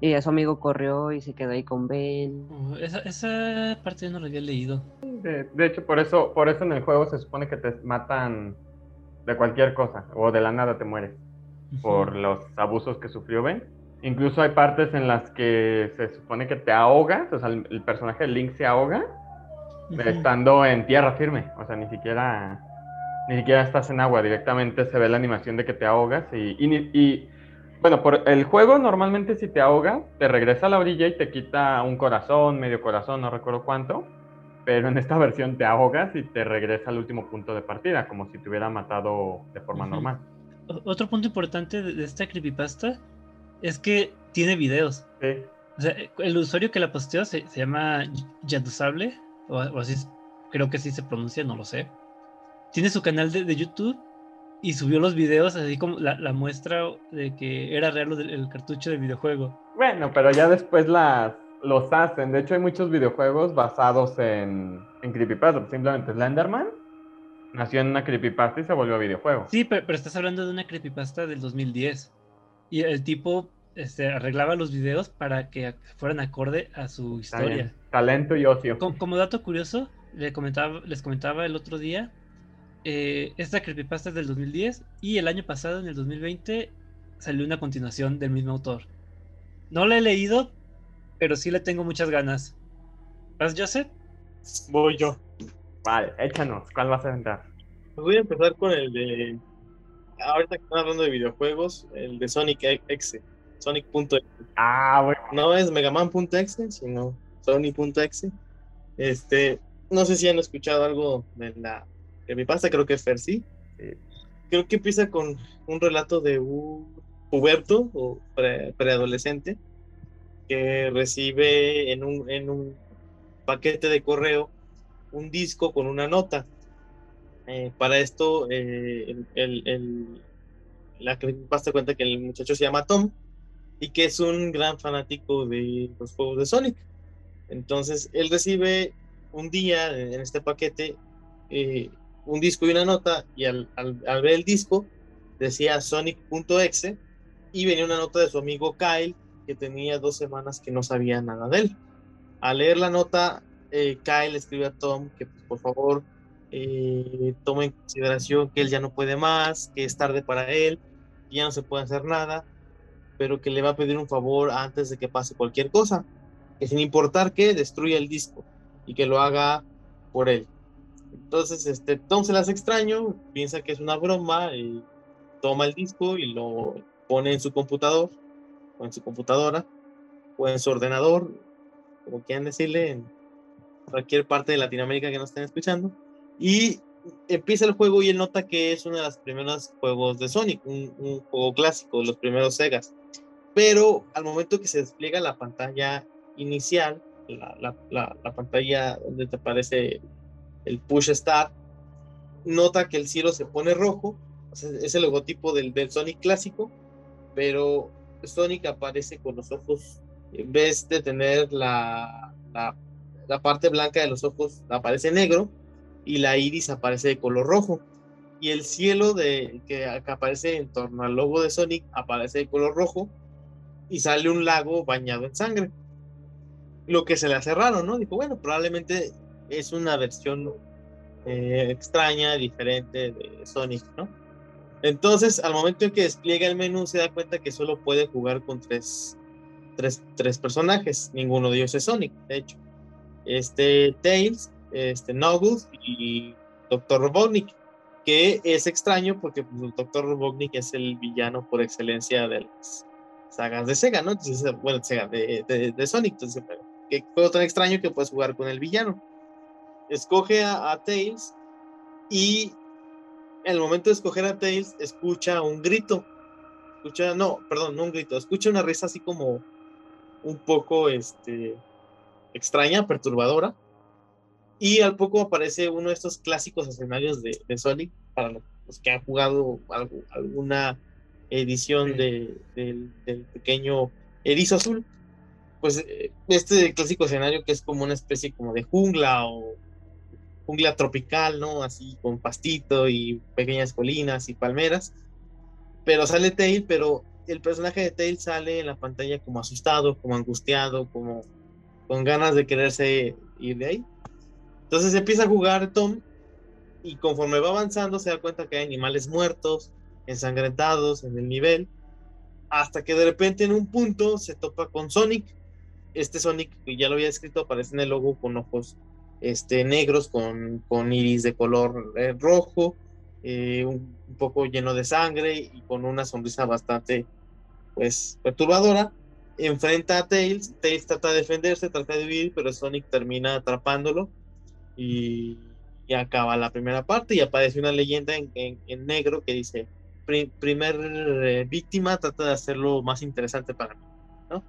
S4: Y ya su amigo corrió y se quedó ahí con Ben.
S1: Oh, esa, esa parte yo no la había leído.
S3: De, de hecho, por eso, por eso en el juego se supone que te matan de cualquier cosa, o de la nada te mueres. Por los abusos que sufrió Ben. Incluso hay partes en las que se supone que te ahogas, o sea, el, el personaje de Link se ahoga Estando en tierra firme, o sea, ni siquiera ni siquiera estás en agua, directamente se ve la animación de que te ahogas y, y ni- y, bueno, por el juego normalmente si te ahogas, te regresa a la orilla y te quita un corazón, medio corazón, no recuerdo cuánto, pero en esta versión te ahogas y te regresa al último punto de partida, como si te hubiera matado de forma normal.
S1: Otro punto importante de, de esta creepypasta es que tiene videos.
S3: Sí.
S1: O sea, el usuario que la posteó se, se llama Yadusable, o, o así creo que así se pronuncia, no lo sé. Tiene su canal de, de YouTube y subió los videos, así como la, la muestra de que era real el cartucho del videojuego.
S3: Bueno, pero ya después las, los hacen. De hecho, hay muchos videojuegos basados en, en creepypasta. Simplemente Slenderman nació en una creepypasta y se volvió videojuego.
S1: Sí, pero, pero estás hablando de una creepypasta del 2010. Y el tipo este, arreglaba los videos para que fueran acorde a su historia.
S3: Talento y ocio.
S1: Co- Como, dato curioso, le comentaba, les comentaba el otro día, eh, esta creepypasta es del 2010 y el año pasado, en el 2020, salió una continuación del mismo autor. No la he leído, pero sí le tengo muchas ganas. ¿Vas, Joseph?
S2: Voy yo.
S3: Vale, échanos. ¿Cuál vas a entrar?
S2: Pues voy a empezar con el de. Ahorita que están hablando de videojuegos, el de Sonic X. Sonic.exe.
S3: Ah, bueno.
S2: No es Megaman.exe, sino Sony.exe. Este, no sé si han escuchado algo de la creepypasta, creo que Fer sí.
S3: Sí.
S2: Creo que empieza con un relato de un puberto o pre- preadolescente que recibe en un, en un paquete de correo un disco con una nota. Eh, para esto, eh, el, el- el- la creepypasta cuenta que el muchacho se llama Tom y que es un gran fanático de los juegos de Sonic. Entonces, él recibe un día en este paquete eh, un disco y una nota, y al, al- al ver el disco decía Sonic.exe y venía una nota de su amigo Kyle que tenía dos semanas que no sabía nada de él. Al leer la nota, eh, Kyle escribe a Tom que pues, por favor eh, tome en consideración que él ya no puede más, que es tarde para él, que ya no se puede hacer nada, pero que le va a pedir un favor antes de que pase cualquier cosa, que sin importar que destruya el disco y que lo haga por él. Entonces, este, Tom se las extraño, piensa que es una broma y toma el disco y lo pone en su computador o en su computadora o en su ordenador, como quieran decirle, en cualquier parte de Latinoamérica que nos estén escuchando. Y empieza el juego y él nota que es uno de los primeros juegos de Sonic, un, un juego clásico, los primeros Segas. Pero al momento que se despliega la pantalla inicial, la, la, la, la pantalla donde te aparece el push start, nota que el cielo se pone rojo, es el logotipo del, del Sonic clásico, pero Sonic aparece con los ojos, en vez de tener la, la, la parte blanca de los ojos, aparece negro y la iris aparece de color rojo. Y el cielo de, que, que aparece en torno al logo de Sonic aparece de color rojo y sale un lago bañado en sangre. Lo que se le hace raro, ¿no? Dijo, bueno, probablemente es una versión eh, extraña, diferente de Sonic, ¿no? Entonces, al momento en que despliega el menú, se da cuenta que solo puede jugar con tres, tres, tres personajes. Ninguno de ellos es Sonic, de hecho. Este, Tails, este, Knuckles y Dr. Robotnik, que es extraño porque pues, el Dr. Robotnik es el villano por excelencia de las sagas de Sega, ¿no? Bueno, de Sonic, entonces, qué juego tan extraño que puedes jugar con el villano. Escoge a, a Tails y en el momento de escoger a Tails, escucha un grito. Escucha, no, perdón, no un grito, escucha una risa así como un poco este, extraña, perturbadora. Y al poco aparece uno de estos clásicos escenarios de, de Sonic para los que han jugado algo, alguna edición de, del, del pequeño erizo azul. Pues este clásico escenario que es como una especie como de jungla o jungla tropical, ¿no? Así con pastito y pequeñas colinas y palmeras. Pero sale Tail, pero el personaje de Tail sale en la pantalla como asustado, como angustiado, como con ganas de quererse ir de ahí. Entonces empieza a jugar Tom y conforme va avanzando se da cuenta que hay animales muertos, ensangrentados en el nivel, hasta que de repente en un punto se topa con Sonic. Este Sonic, que ya lo había escrito, aparece en el logo con ojos este, negros con, con iris de color eh, rojo, eh, un, poco lleno de sangre y con una sonrisa bastante pues perturbadora. Enfrenta a Tails, Tails trata de defenderse, trata de huir, pero Sonic termina atrapándolo y, y acaba la primera parte y aparece una leyenda en, en, en negro que dice pri- primer eh, víctima trata de hacerlo más interesante para mí, ¿no?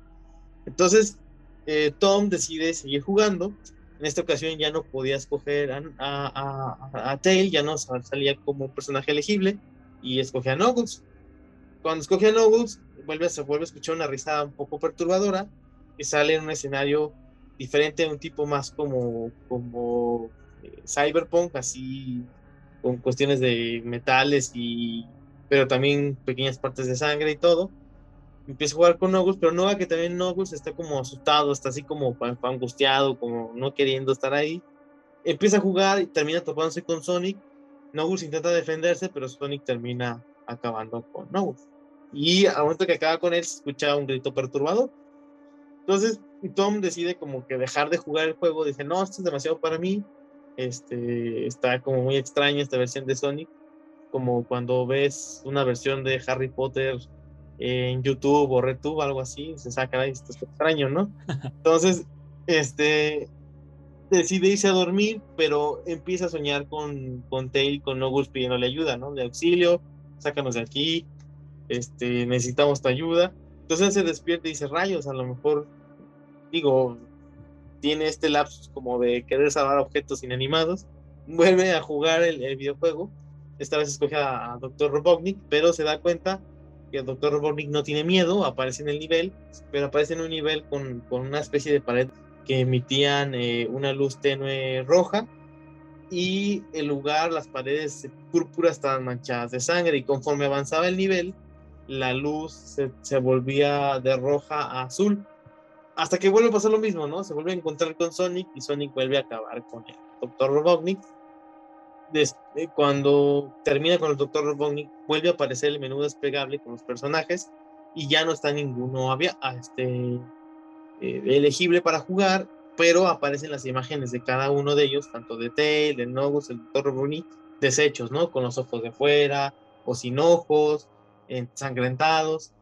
S2: Entonces, eh, Tom decide seguir jugando. En esta ocasión ya no podía escoger a, a, a, a Tail, ya no sal- salía como personaje elegible y escoge a Nogus. Cuando escoge a Nogus, vuelve, se vuelve a escuchar una risa un poco perturbadora que sale en un escenario diferente, un tipo más como, como eh, cyberpunk, así con cuestiones de metales y pero también pequeñas partes de sangre y todo. Empieza a jugar con Nogus, pero nota que también Nogus está como asustado, está así como angustiado, como no queriendo estar ahí. Empieza a jugar y termina topándose con Sonic. Nogus intenta defenderse, pero Sonic termina acabando con Nogus. Y al momento que acaba con él, se escucha un grito perturbador. Entonces, Tom decide como que dejar de jugar el juego. Dice, no, esto es demasiado para mí. Este, está como muy extraña esta versión de Sonic. Como cuando ves una versión de Harry Potter en YouTube o RedTube, algo así, se saca, "Ay, esto está extraño, ¿no? Entonces, este, decide irse a dormir, pero empieza a soñar con, con Tail, con Nogus pidiéndole ayuda, ¿no? De auxilio, sácanos de aquí, este, necesitamos tu ayuda. Entonces se despierta y dice, rayos, a lo mejor, digo, tiene este lapsus como de querer salvar objetos inanimados, vuelve a jugar el, videojuego, esta vez escoge a, a Dr. Robotnik, pero se da cuenta que el Dr. Robotnik no tiene miedo, aparece en el nivel, pero aparece en un nivel con, con una especie de pared que emitían eh, una luz tenue roja y el lugar, las paredes púrpuras estaban manchadas de sangre y conforme avanzaba el nivel, la luz se volvía de roja a azul. Hasta que vuelve a pasar lo mismo, ¿no? Se vuelve a encontrar con Sonic y Sonic vuelve a acabar con el Dr. Robotnik. Des- eh, cuando termina con el Dr. Robotnik, vuelve a aparecer el menú desplegable con los personajes y ya no está ninguno había, este, eh, elegible para jugar, pero aparecen las imágenes de cada uno de ellos, tanto de Tail, de Nogus, el Dr. Robotnik, deshechos, ¿no? Con los ojos de fuera o sin ojos, ensangrentados.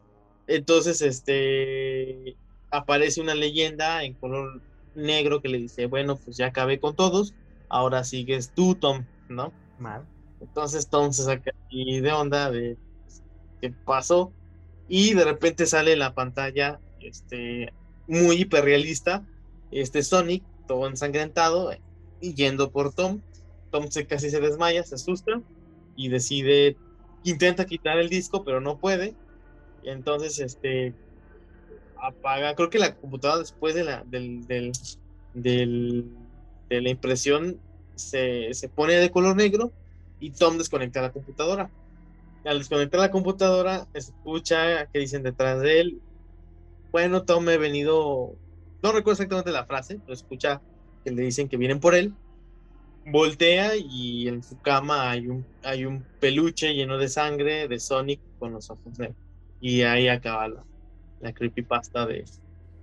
S2: Entonces, este, aparece una leyenda en color negro que le dice, bueno, pues ya acabé con todos, ahora sigues tú, Tom, ¿no?
S3: Mal.
S2: Entonces Tom se saca ahí de onda de pues, qué pasó y de repente sale en la pantalla este muy hiperrealista este Sonic todo ensangrentado y yendo por Tom. Tom se casi se desmaya, se asusta y decide intenta quitar el disco pero no puede. Y entonces este apaga, creo que la computadora después de la del, del, de la impresión se, se pone de color negro y Tom desconecta la computadora. Al desconectar la computadora, escucha que dicen detrás de él, bueno, Tom, he venido, no recuerdo exactamente la frase, pero escucha que le dicen que vienen por él. Voltea y en su cama hay un, hay un peluche lleno de sangre de Sonic con los ojos negros. Y ahí acaba la, la creepypasta de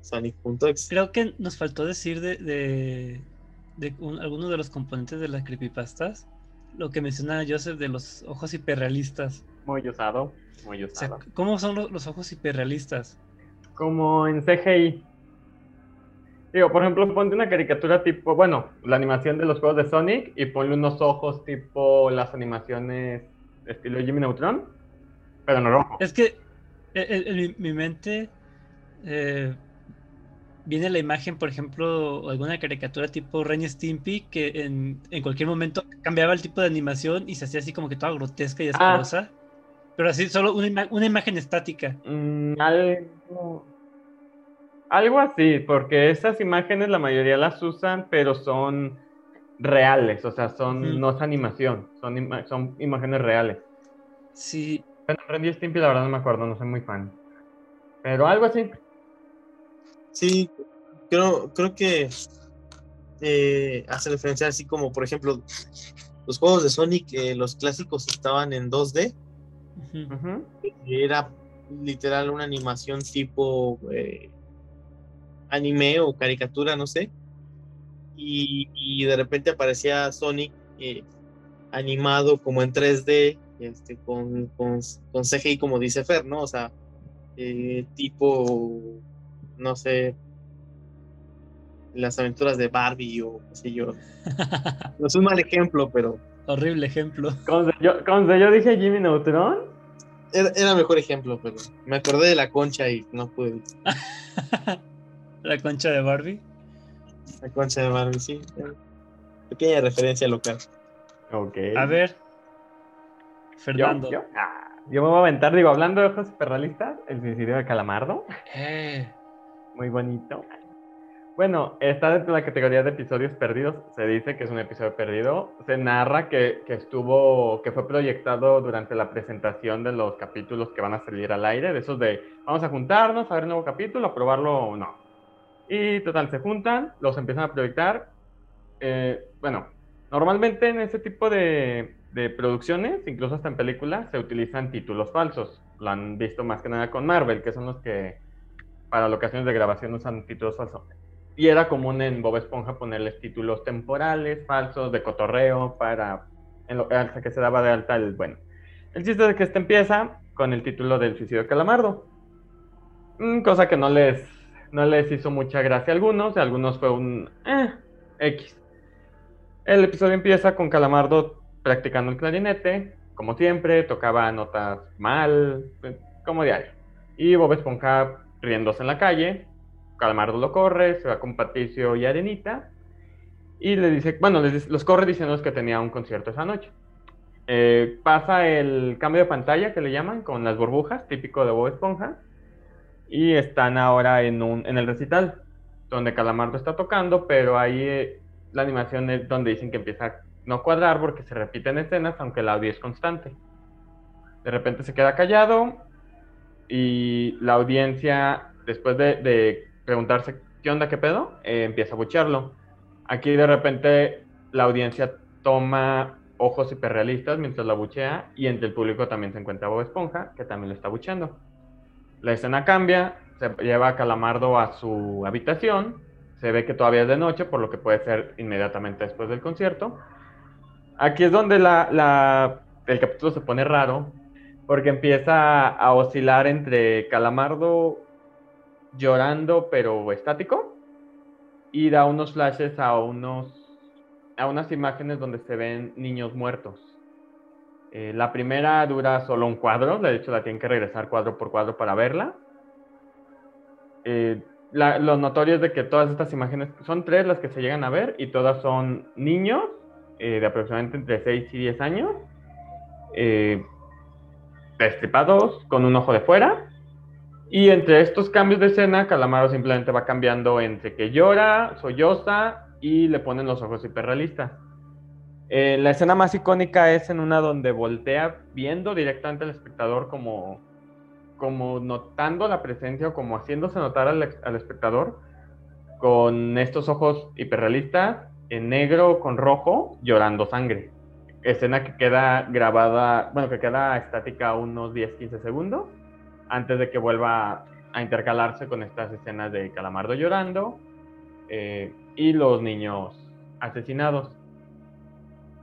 S2: Sonic.exe.
S1: Creo que nos faltó decir de, de, de un- algunos de los componentes de las creepypastas. Lo que menciona Joseph de los ojos hiperrealistas.
S3: Muy usado, muy
S1: O sea,
S3: usado.
S1: ¿cómo son lo- los ojos hiperrealistas?
S3: Como en CGI. Digo, por ejemplo, ponte una caricatura tipo, bueno, la animación de los juegos de Sonic y ponle unos ojos tipo las animaciones estilo Jimmy Neutron, pero no rojo.
S1: Es que en, en- en mi, mente eh, viene la imagen, por ejemplo, alguna caricatura tipo Ren Stimpy que en, en cualquier momento cambiaba el tipo de animación y se hacía así como que toda grotesca y
S3: Ah.
S1: asquerosa. Pero así, solo una, ima- una imagen estática.
S3: Mm, algo, algo así, porque esas imágenes la mayoría las usan, pero son reales, o sea, son, no es animación, son, ima- son imágenes reales.
S1: Sí,
S3: Bueno, Ren y Stimpy la verdad no me acuerdo, no soy muy fan. Pero algo así.
S2: Sí, creo, creo que eh, hace referencia así como, por ejemplo, los juegos de Sonic, eh, los clásicos estaban en 2D,
S1: ujú.
S3: Ujú.
S2: era literal una animación tipo eh, anime o caricatura, no sé, y, y de repente aparecía Sonic eh, animado como en 3D, este, con, con, con CGI como dice Fer, ¿no? O sea, eh, tipo, no sé, las aventuras de Barbie o qué sé yo. No es un mal ejemplo, pero
S1: Horrible ejemplo.
S3: Cuando yo, cuando yo dije Jimmy Neutron,
S2: era, era mejor ejemplo, pero me acordé de la concha y no pude.
S1: la concha de Barbie.
S2: La concha de Barbie, sí. Pequeña referencia local.
S3: Ok.
S1: A ver. Fernando.
S3: ¿Yo? Ah, yo me voy a aventar, digo, hablando de ojos perralistas, el suicidio de Calamardo.
S1: Eh,
S3: Muy bonito. Bueno, está dentro de la categoría de episodios perdidos. Se dice que es un episodio perdido. Se narra que, que estuvo, que fue proyectado durante la presentación de los capítulos que van a salir al aire, de esos de vamos a juntarnos a ver un nuevo capítulo, a probarlo o no. Y total, se juntan, los empiezan a proyectar. Eh, bueno, normalmente en ese tipo de, de producciones, incluso hasta en películas, se utilizan títulos falsos. Lo han visto más que nada con Marvel, que son los que para locaciones de grabación usan títulos falsos. Y era común en Bob Esponja ponerles títulos temporales, falsos, de cotorreo, para en lo hasta que se daba de alta el bueno. El chiste es que este empieza con el título del suicidio de Calamardo. Mm, cosa que no les, no les hizo mucha gracia a algunos, a algunos fue un eh, X. El episodio empieza con Calamardo practicando el clarinete, como siempre, tocaba notas mal, eh, como diario. Y Bob Esponja riéndose en la calle, Calamardo lo corre, se va con Patricio y Arenita, y le dice, bueno, les los corre diciéndoles que tenía un concierto esa noche. Eh, pasa el cambio de pantalla que le llaman, con las burbujas, típico de Bob Esponja, y están ahora en, un, en el recital, donde Calamardo está tocando, pero ahí eh, la animación es donde dicen que empieza no cuadrar porque se repiten escenas, aunque el audio es constante. De repente se queda callado y la audiencia, después de, preguntarse qué onda, qué pedo, eh, empieza a buchearlo. Aquí de repente la audiencia toma ojos hiperrealistas mientras la buchea y entre el público también se encuentra Bob Esponja, que también lo está bucheando. La escena cambia, se lleva a Calamardo a su habitación, se ve que todavía es de noche, por lo que puede ser inmediatamente después del concierto. Aquí es donde la, el capítulo se pone raro, porque empieza a oscilar entre Calamardo llorando pero estático y da unos flashes a unos a unas imágenes donde se ven niños muertos. Eh, la primera dura solo un cuadro, de hecho la tienen que regresar cuadro por cuadro para verla. Eh, la- lo notorio es de que todas estas imágenes, son tres las que se llegan a ver y todas son niños eh, de aproximadamente entre 6 y 10 años, eh, destripados con un ojo de fuera. Y entre estos cambios de escena, Calamaro simplemente va cambiando entre que llora, solloza y le ponen los ojos hiperrealistas. Eh, la escena más icónica es en una donde voltea viendo directamente al espectador como, como notando la presencia o como haciéndose notar al, al espectador con estos ojos hiperrealistas en negro con rojo llorando sangre. Escena que queda grabada, bueno, que queda estática unos 10-15 segundos antes de que vuelva a intercalarse con estas escenas de Calamardo llorando eh, y los niños asesinados.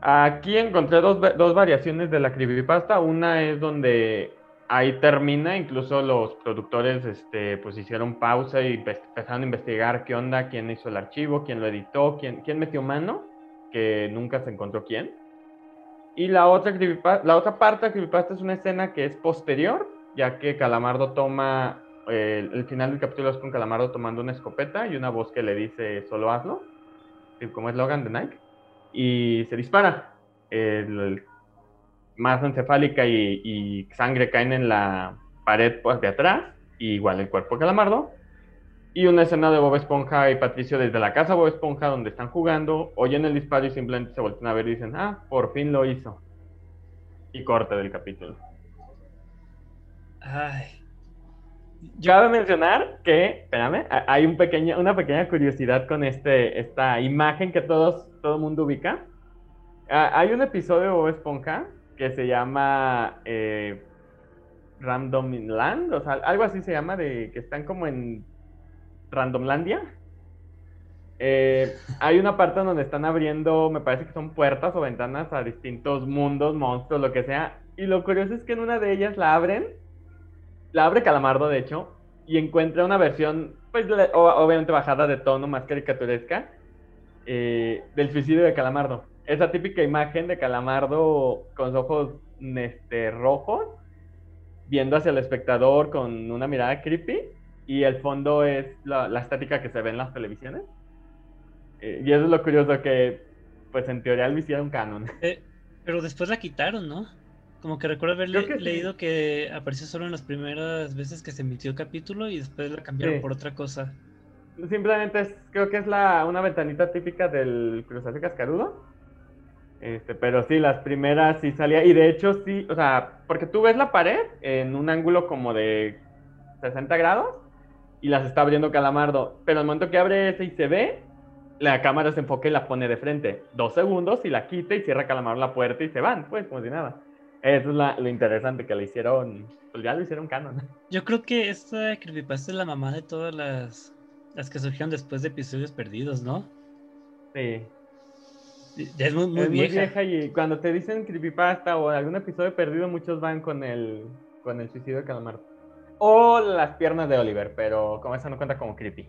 S3: Aquí encontré dos, dos variaciones de la creepypasta. Una es donde ahí termina, incluso los productores este, pues hicieron pausa y empe- empezaron a investigar qué onda, quién hizo el archivo, quién lo editó, quién, quién metió mano, que nunca se encontró quién. Y la otra, la otra parte de creepypasta es una escena que es posterior, ya que Calamardo toma, eh, el final del capítulo es con Calamardo tomando una escopeta y una voz que le dice solo hazlo, como es Logan de Nike, y se dispara. El, el masa encefálica y, sangre caen en la pared pues, de atrás, igual el cuerpo Calamardo. Y una escena de Bob Esponja y Patricio desde la casa Bob Esponja donde están jugando, oyen el disparo y simplemente se voltean a ver y dicen, ah, por fin lo hizo. Y corte del capítulo.
S1: Ay. Yo-
S3: Cabe mencionar que, espérame, ha- hay un pequeño, una pequeña curiosidad con este, esta imagen que todos, todo el mundo ubica. Ah, hay un episodio de Bob Esponja que se llama eh, Random Land, o sea, algo así se llama, de que están como en Randomlandia. Eh, hay una parte donde están abriendo, me parece que son puertas o ventanas a distintos mundos, monstruos, lo que sea. Y lo curioso es que en una de ellas la abren la abre Calamardo, de hecho, y encuentra una versión, pues obviamente bajada de tono, más caricaturesca, eh, del suicidio de Calamardo. Esa típica imagen de Calamardo con los ojos este, rojos, viendo hacia el espectador con una mirada creepy y el fondo es la, la estática que se ve en las televisiones. Eh, y eso es lo curioso que, pues en teoría lo hicieron canon.
S1: Eh, pero después la quitaron, ¿no? Como que recuerdo haber
S3: que sí.
S1: leído que apareció solo en las primeras veces que se emitió el capítulo y después la cambiaron
S3: Sí.
S1: por otra cosa.
S3: Simplemente es, creo que es la, una ventanita típica del crustáceo cascarudo. Este, pero sí, las primeras sí salía. Y de hecho sí, o sea, porque tú ves la pared en un ángulo como de 60 grados y las está abriendo Calamardo. Pero al momento que abre ese y se ve, la cámara se enfoca y la pone de frente. Dos segundos y la quita y cierra Calamardo la puerta y se van, pues, como si nada. Eso es la- lo interesante que le hicieron. Pues ya lo hicieron canon.
S1: Yo creo que esta creepypasta es la mamá de todas las, las que surgieron después de episodios perdidos, ¿no?
S3: Sí.
S1: Ya es muy, muy
S3: es
S1: vieja.
S3: muy vieja y cuando te dicen creepypasta o algún episodio perdido, muchos van con el, con el suicidio de Calamardo. O las piernas de Oliver, pero como esa no cuenta como creepy.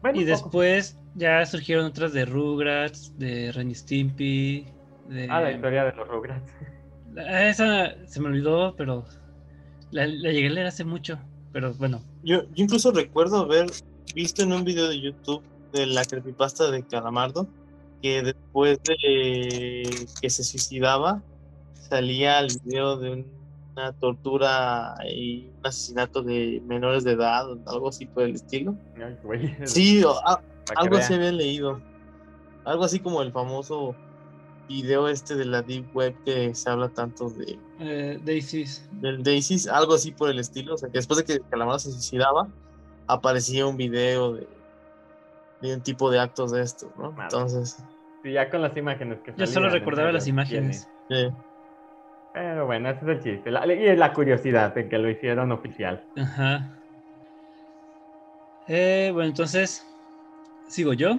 S3: Bueno,
S1: Y
S3: un poco.
S1: después ya surgieron otras de Rugrats, de Ren Stimpy, de...
S3: Ah, la historia de los Rugrats.
S1: Esa se me olvidó, pero la, la llegué a leer hace mucho. Pero bueno,
S2: Yo, yo incluso recuerdo haber visto en un video de YouTube de la creepypasta de Calamardo que después de que se suicidaba salía el video de una tortura y un asesinato de menores de edad o algo así por el estilo.
S3: Ay, güey,
S2: Sí, o- a- algo así había leído. Algo así como el famoso video este de la Deep Web que se habla tanto de
S1: eh, Daisies.
S2: del Daisy, algo así por el estilo. O sea, que después de que Calamardo se suicidaba, aparecía un video de, de un tipo de actos de estos, ¿no?
S3: Madre.
S2: Entonces,
S3: Sí, ya con las imágenes que
S1: Yo solo recordaba las imágenes.
S2: eh,
S3: Pero bueno, ese es el chiste. La- y es la curiosidad de que lo hicieron oficial.
S1: Ajá. Eh, bueno, entonces, sigo yo.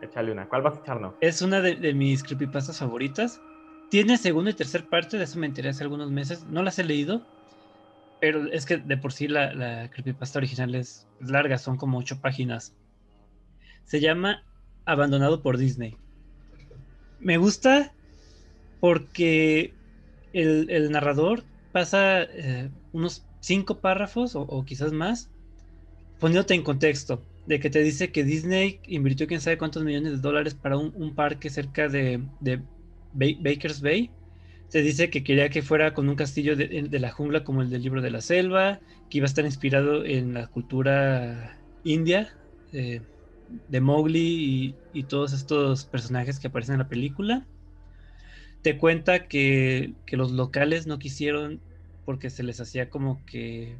S3: Échale una. ¿Cuál vas a echarnos?
S1: Es una de, de mis creepypastas favoritas. Tiene segunda y tercera parte, de eso me enteré hace algunos meses. No las he leído, pero es que de por sí la, la creepypasta original es larga, son como ocho páginas. Se llama Abandonado por Disney. Me gusta porque el, narrador pasa eh, unos cinco párrafos o, quizás más poniéndote en contexto de que te dice que Disney invirtió quién sabe cuántos millones de dólares para un, parque cerca de, de Ba- Baker's Bay. Se dice que quería que fuera con un castillo de, de la jungla como el del libro de la selva, que iba a estar inspirado en la cultura india, eh, de Mowgli y, y todos estos personajes que aparecen en la película. Te cuenta que, que los locales no quisieron porque se les hacía como que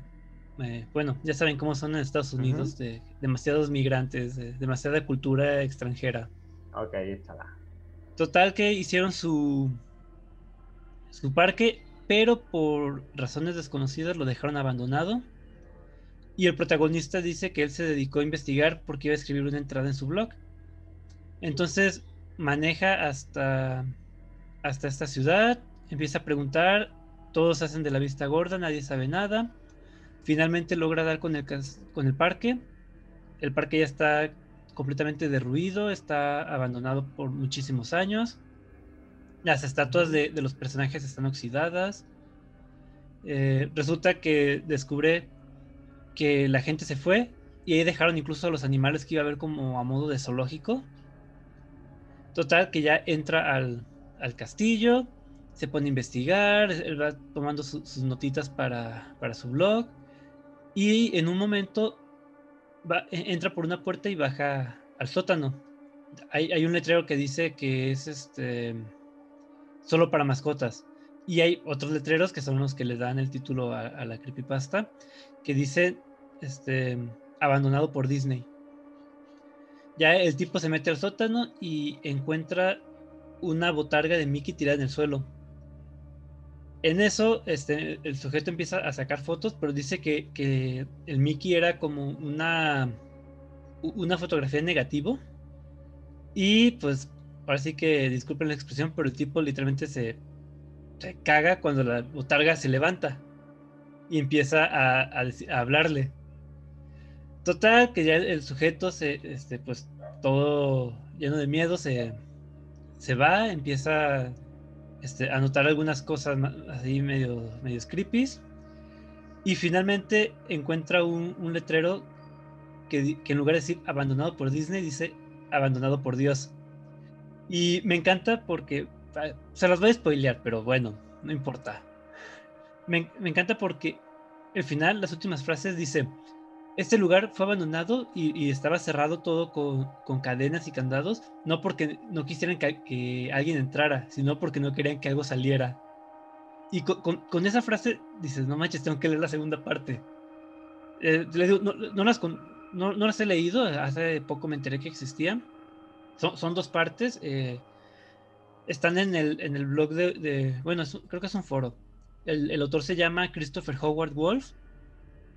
S1: eh, bueno, ya saben cómo son en Estados Unidos, de demasiados migrantes, de demasiada cultura extranjera.
S3: Ok, échala.
S1: Total que hicieron su su parque, pero por razones desconocidas lo dejaron abandonado. Y el protagonista dice que él se dedicó a investigar porque iba a escribir una entrada en su blog. Entonces maneja hasta hasta esta ciudad, empieza a preguntar, todos hacen de la vista gorda, nadie sabe nada. Finalmente logra dar con el, con el parque. El parque ya está completamente derruido, está abandonado por muchísimos años. Las estatuas de, de los personajes están oxidadas. Eh, resulta que descubre que la gente se fue y ahí dejaron incluso a los animales que iba a ver como a modo de zoológico. Total, que ya entra al, al castillo, se pone a investigar, él va tomando su- sus notitas para, para su blog y en un momento va- e- entra por una puerta y baja al sótano. Hay, hay un letrero que dice que es este solo para mascotas. Y hay otros letreros que son los que le dan el título a, a la creepypasta, que dice este, abandonado por Disney. Ya el tipo se mete al sótano y encuentra una botarga de Mickey tirada en el suelo. En eso, este, el sujeto empieza a sacar fotos, pero dice que, que el Mickey era como una, una fotografía en negativo. Y pues, ahora sí que disculpen la expresión, pero el tipo literalmente se, se caga cuando la botarga se levanta y empieza a, hablarle. Total, que ya el, sujeto se, este, pues todo lleno de miedo, se, se va, empieza este, a notar algunas cosas así medio, medio creepy. Y finalmente encuentra un, letrero que, que en lugar de decir abandonado por Disney, dice abandonado por Dios. Y me encanta porque, ah, se las voy a spoilear, pero bueno, no importa. Me, encanta porque el final, las últimas frases dice, este lugar fue abandonado y, estaba cerrado todo con, cadenas y candados, no porque no quisieran que, alguien entrara, sino porque no querían que algo saliera. Y con, esa frase dices, no manches, tengo que leer la segunda parte. Eh, no, las, he leído, hace poco me enteré que existían. Son, dos partes. eh, están en el, blog de, de- bueno, creo que es un foro. El, el autor se llama Christopher Howard Wolf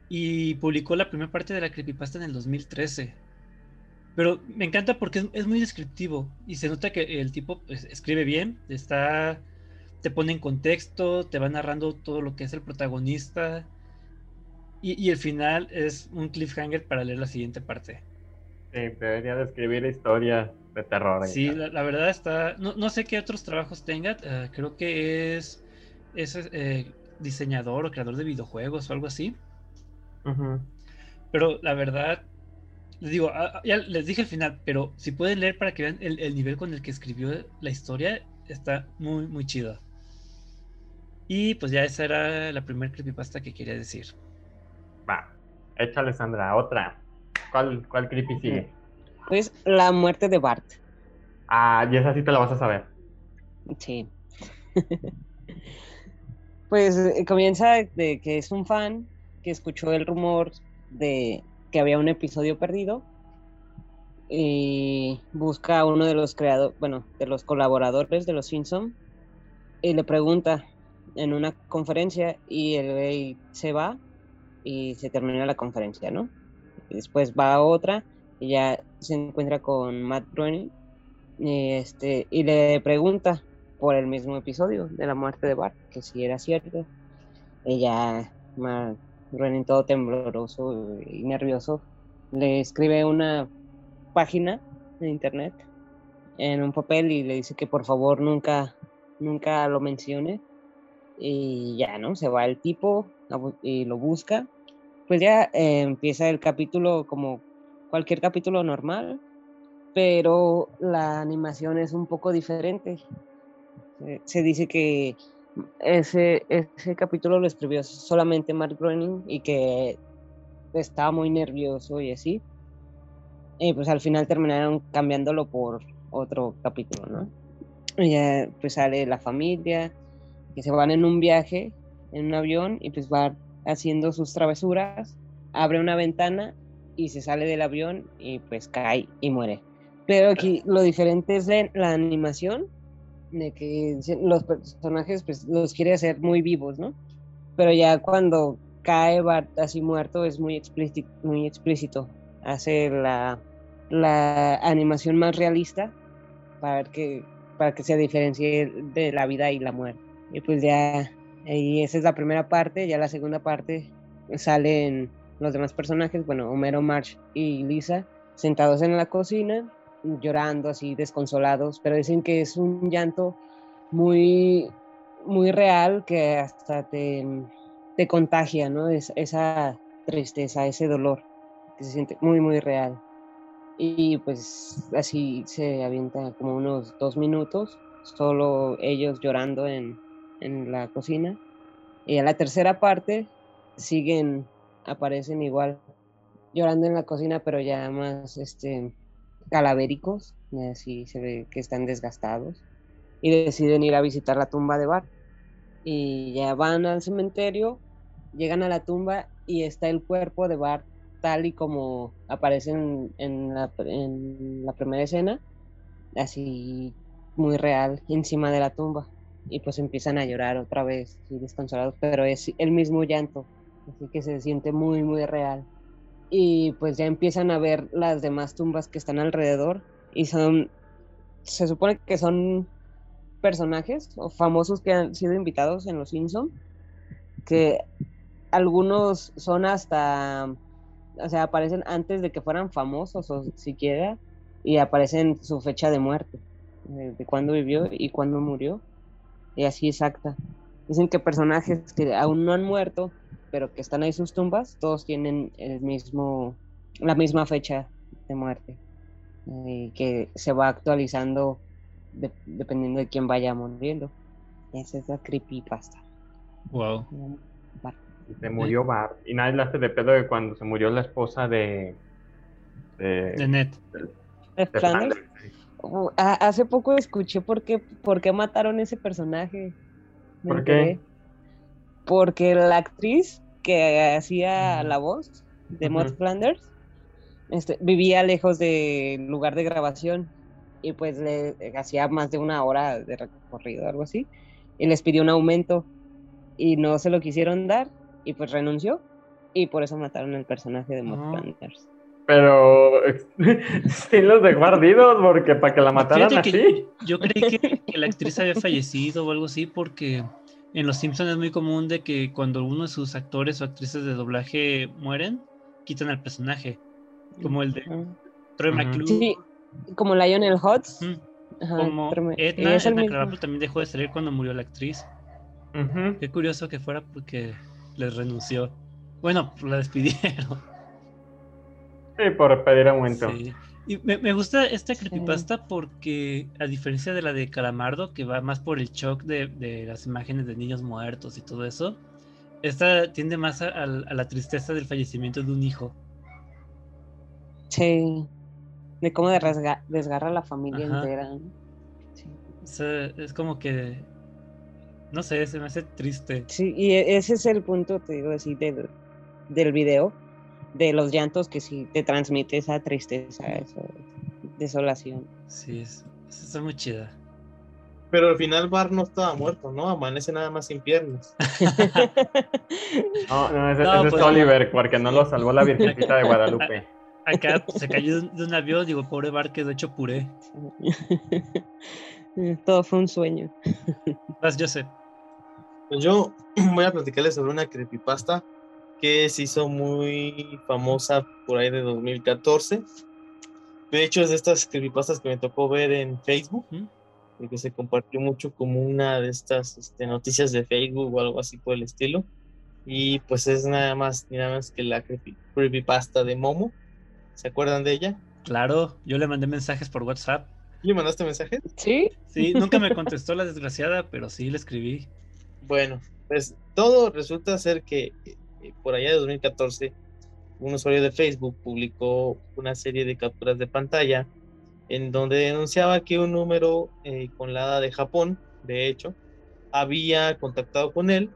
S1: y publicó la primera parte de la creepypasta en el 2013. Pero me encanta porque es, es muy descriptivo y se nota que el tipo pues, escribe bien, está, te pone en contexto, te va narrando todo lo que es el protagonista y, y el final es un cliffhanger para leer la siguiente parte.
S3: Sí, debería de escribir historias de terror.
S1: Sí, la, la verdad está. No, no sé qué otros trabajos tenga. eh, creo que es, es eh, diseñador o creador de videojuegos o algo así. Pero la verdad, les digo, ah, ah, ya les dije al final, pero si pueden leer para que vean el, el nivel con el que escribió la historia, está muy, muy chido. Y pues ya esa era la primera creepypasta que quería decir.
S3: Va, échale Sandra, otra. ¿Cuál, cuál creepy sigue?
S4: Pues la muerte de Bart.
S3: Ah, y esa sí te la vas a saber.
S4: Sí. pues eh, comienza de que es un fan que escuchó el rumor de que había un episodio perdido y busca a uno de los creadores, bueno, de los colaboradores de los Simpson y le pregunta en una conferencia y el güey se va y se termina la conferencia, ¿no? Después va a otra y ya se encuentra con Matt Groening y, este, y le pregunta por el mismo episodio de la muerte de Bart, que si era cierto. Ella, Groening todo tembloroso y nervioso, le escribe una página de internet en un papel y le dice que por favor nunca, nunca lo mencione. Y ya, ¿no? Se va el tipo y lo busca. Pues ya eh, empieza el capítulo como cualquier capítulo normal, pero la animación es un poco diferente. Se, se dice que ese, ese capítulo lo escribió solamente Mark Groening y que estaba muy nervioso y así. Y pues al final terminaron cambiándolo por otro capítulo, ¿no? Y ya pues sale la familia, que se van en un viaje, en un avión, y pues va haciendo sus travesuras, abre una ventana y se sale del avión y pues cae y muere. Pero aquí lo diferente es la animación, de que los personajes pues los quiere hacer muy vivos, ¿no? Pero ya cuando cae Bart así muerto es muy explícito, muy explícito. Hace la, la animación más realista para que para que se diferencie de la vida y la muerte. Y pues ya y esa es la primera parte, ya la segunda parte salen los demás personajes, bueno, Homero, Marge y Lisa sentados en la cocina llorando así desconsolados, pero dicen que es un llanto muy muy real que hasta te, te contagia, ¿no? Es, esa tristeza, ese dolor que se siente muy muy real. Y pues así se avienta como unos dos minutos, solo ellos llorando en, en la cocina. Y a la tercera parte siguen, aparecen igual, llorando en la cocina, pero ya más este, calavéricos, y así se ve que están desgastados. Y deciden ir a visitar la tumba de Bart. Y ya van al cementerio, llegan a la tumba y está el cuerpo de Bart tal y como aparece en, la, en la primera escena, así muy real, encima de la tumba. Y pues empiezan a llorar otra vez, así desconsolados, pero es el mismo llanto, así que se siente muy, muy real. Y pues ya empiezan a ver las demás tumbas que están alrededor y son, se supone que son personajes o famosos que han sido invitados en Los Simpson, que algunos son hasta o sea, aparecen antes de que fueran famosos o siquiera, y aparecen su fecha de muerte, de, cuándo vivió y cuándo murió, y así exacta. Dicen que personajes que aún no han muerto, pero que están ahí sus tumbas, todos tienen el mismo, la misma fecha de muerte, eh, que se va actualizando de- dependiendo de quién vaya muriendo. Esa es la creepypasta.
S1: Wow.
S3: Se murió Bart. Y nadie le hace de pedo de cuando se murió la esposa de. de,
S1: De net.
S4: ¿De
S3: de
S4: Flanders? Uh, hace poco escuché por qué, por qué mataron ese personaje.
S3: ¿Por qué?
S4: Porque la actriz que hacía la voz de Maud
S3: Ujú.
S4: Flanders este, vivía lejos del lugar de grabación y pues le hacía más de una hora de recorrido, algo así, y les pidió un aumento y no se lo quisieron dar y pues renunció y por eso mataron al personaje de Maud
S1: Ah.
S4: Flanders.
S3: Pero sí los dejó ardidos porque para que la mataran
S1: que
S3: así.
S1: Yo creí que, que la actriz había fallecido o algo así porque en Los Simpsons es muy común de que cuando uno de sus actores o actrices de doblaje mueren, quitan al personaje. Como el de
S4: Ah.
S1: Troy
S3: Ujú.
S1: McClure,
S4: Sí, como Lionel Hutz.
S1: Como Edna, Edna. Krabappel también dejó de salir cuando murió la actriz. Qué curioso que fuera porque les renunció. Bueno, la despidieron.
S3: Sí, por pedir aumento.
S1: Sí. Y me, me gusta esta creepypasta porque, a diferencia de la de Calamardo, que va más por el shock de, de las imágenes de niños muertos y todo eso, esta tiende más a, a la tristeza del fallecimiento de un hijo.
S4: Sí. De cómo desgarra, desgarra a la familia
S1: Ajá.
S4: entera. Sí.
S1: O sea, es como que. No sé, se me hace triste.
S4: Sí, y e- ese es el punto, te digo así, del, del video, de los llantos que sí te transmite esa tristeza, esa desolación.
S1: Sí, es, es- está muy chida.
S2: Pero al final Bar no estaba muerto, ¿no? Amanece nada más sin piernas.
S3: No, no, ese,
S1: No,
S3: ese
S1: pues,
S3: es Oliver, porque no lo salvó la Virgencita de Guadalupe.
S1: Acá se cayó de un- de un avión, digo, pobre Bar quedó hecho puré.
S4: Todo fue un sueño.
S1: Vas, Joseph.
S2: Pues yo voy a platicarles sobre una creepypasta que se hizo muy famosa por ahí de 2014. De hecho, es de estas creepypastas que me tocó ver en Facebook,
S1: ¿Mm?
S2: y que se compartió mucho como una de estas este, noticias de Facebook o algo así por el estilo. Y pues es nada más ni nada más que la creepy- creepypasta de Momo. ¿Se acuerdan de ella?
S1: Claro, yo le mandé mensajes por WhatsApp.
S2: ¿Le mandaste mensaje?
S4: ¿Sí?
S1: Sí, nunca me contestó la desgraciada, pero sí le escribí.
S2: Bueno, pues todo resulta ser que eh, por allá de 2014 un usuario de Facebook publicó una serie de capturas de pantalla en donde denunciaba que un número eh, con la hada de Japón, de hecho, había contactado con él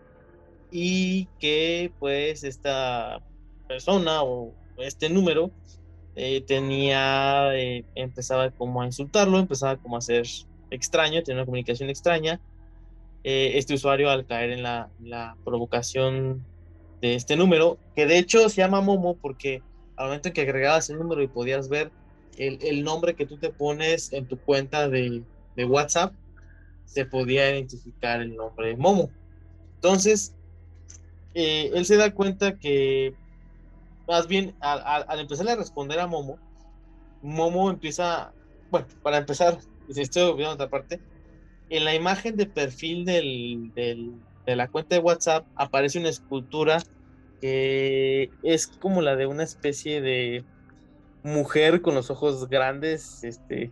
S2: y que pues esta persona o este número eh, tenía, eh, empezaba como a insultarlo, empezaba como a ser extraño, tenía una comunicación extraña eh, este usuario al caer en la provocación de este número, que de hecho se llama Momo porque al momento en que agregabas el número y podías ver el, el nombre que tú te pones en tu cuenta de, de WhatsApp, se podía identificar el nombre de Momo. Entonces, eh, él se da cuenta que, más bien, al, al, al empezar a responder a Momo, Momo empieza, bueno, para empezar, estoy olvidando otra parte, en la imagen de perfil del, del, de la cuenta de WhatsApp aparece una escultura que es como la de una especie de mujer con los ojos grandes, este,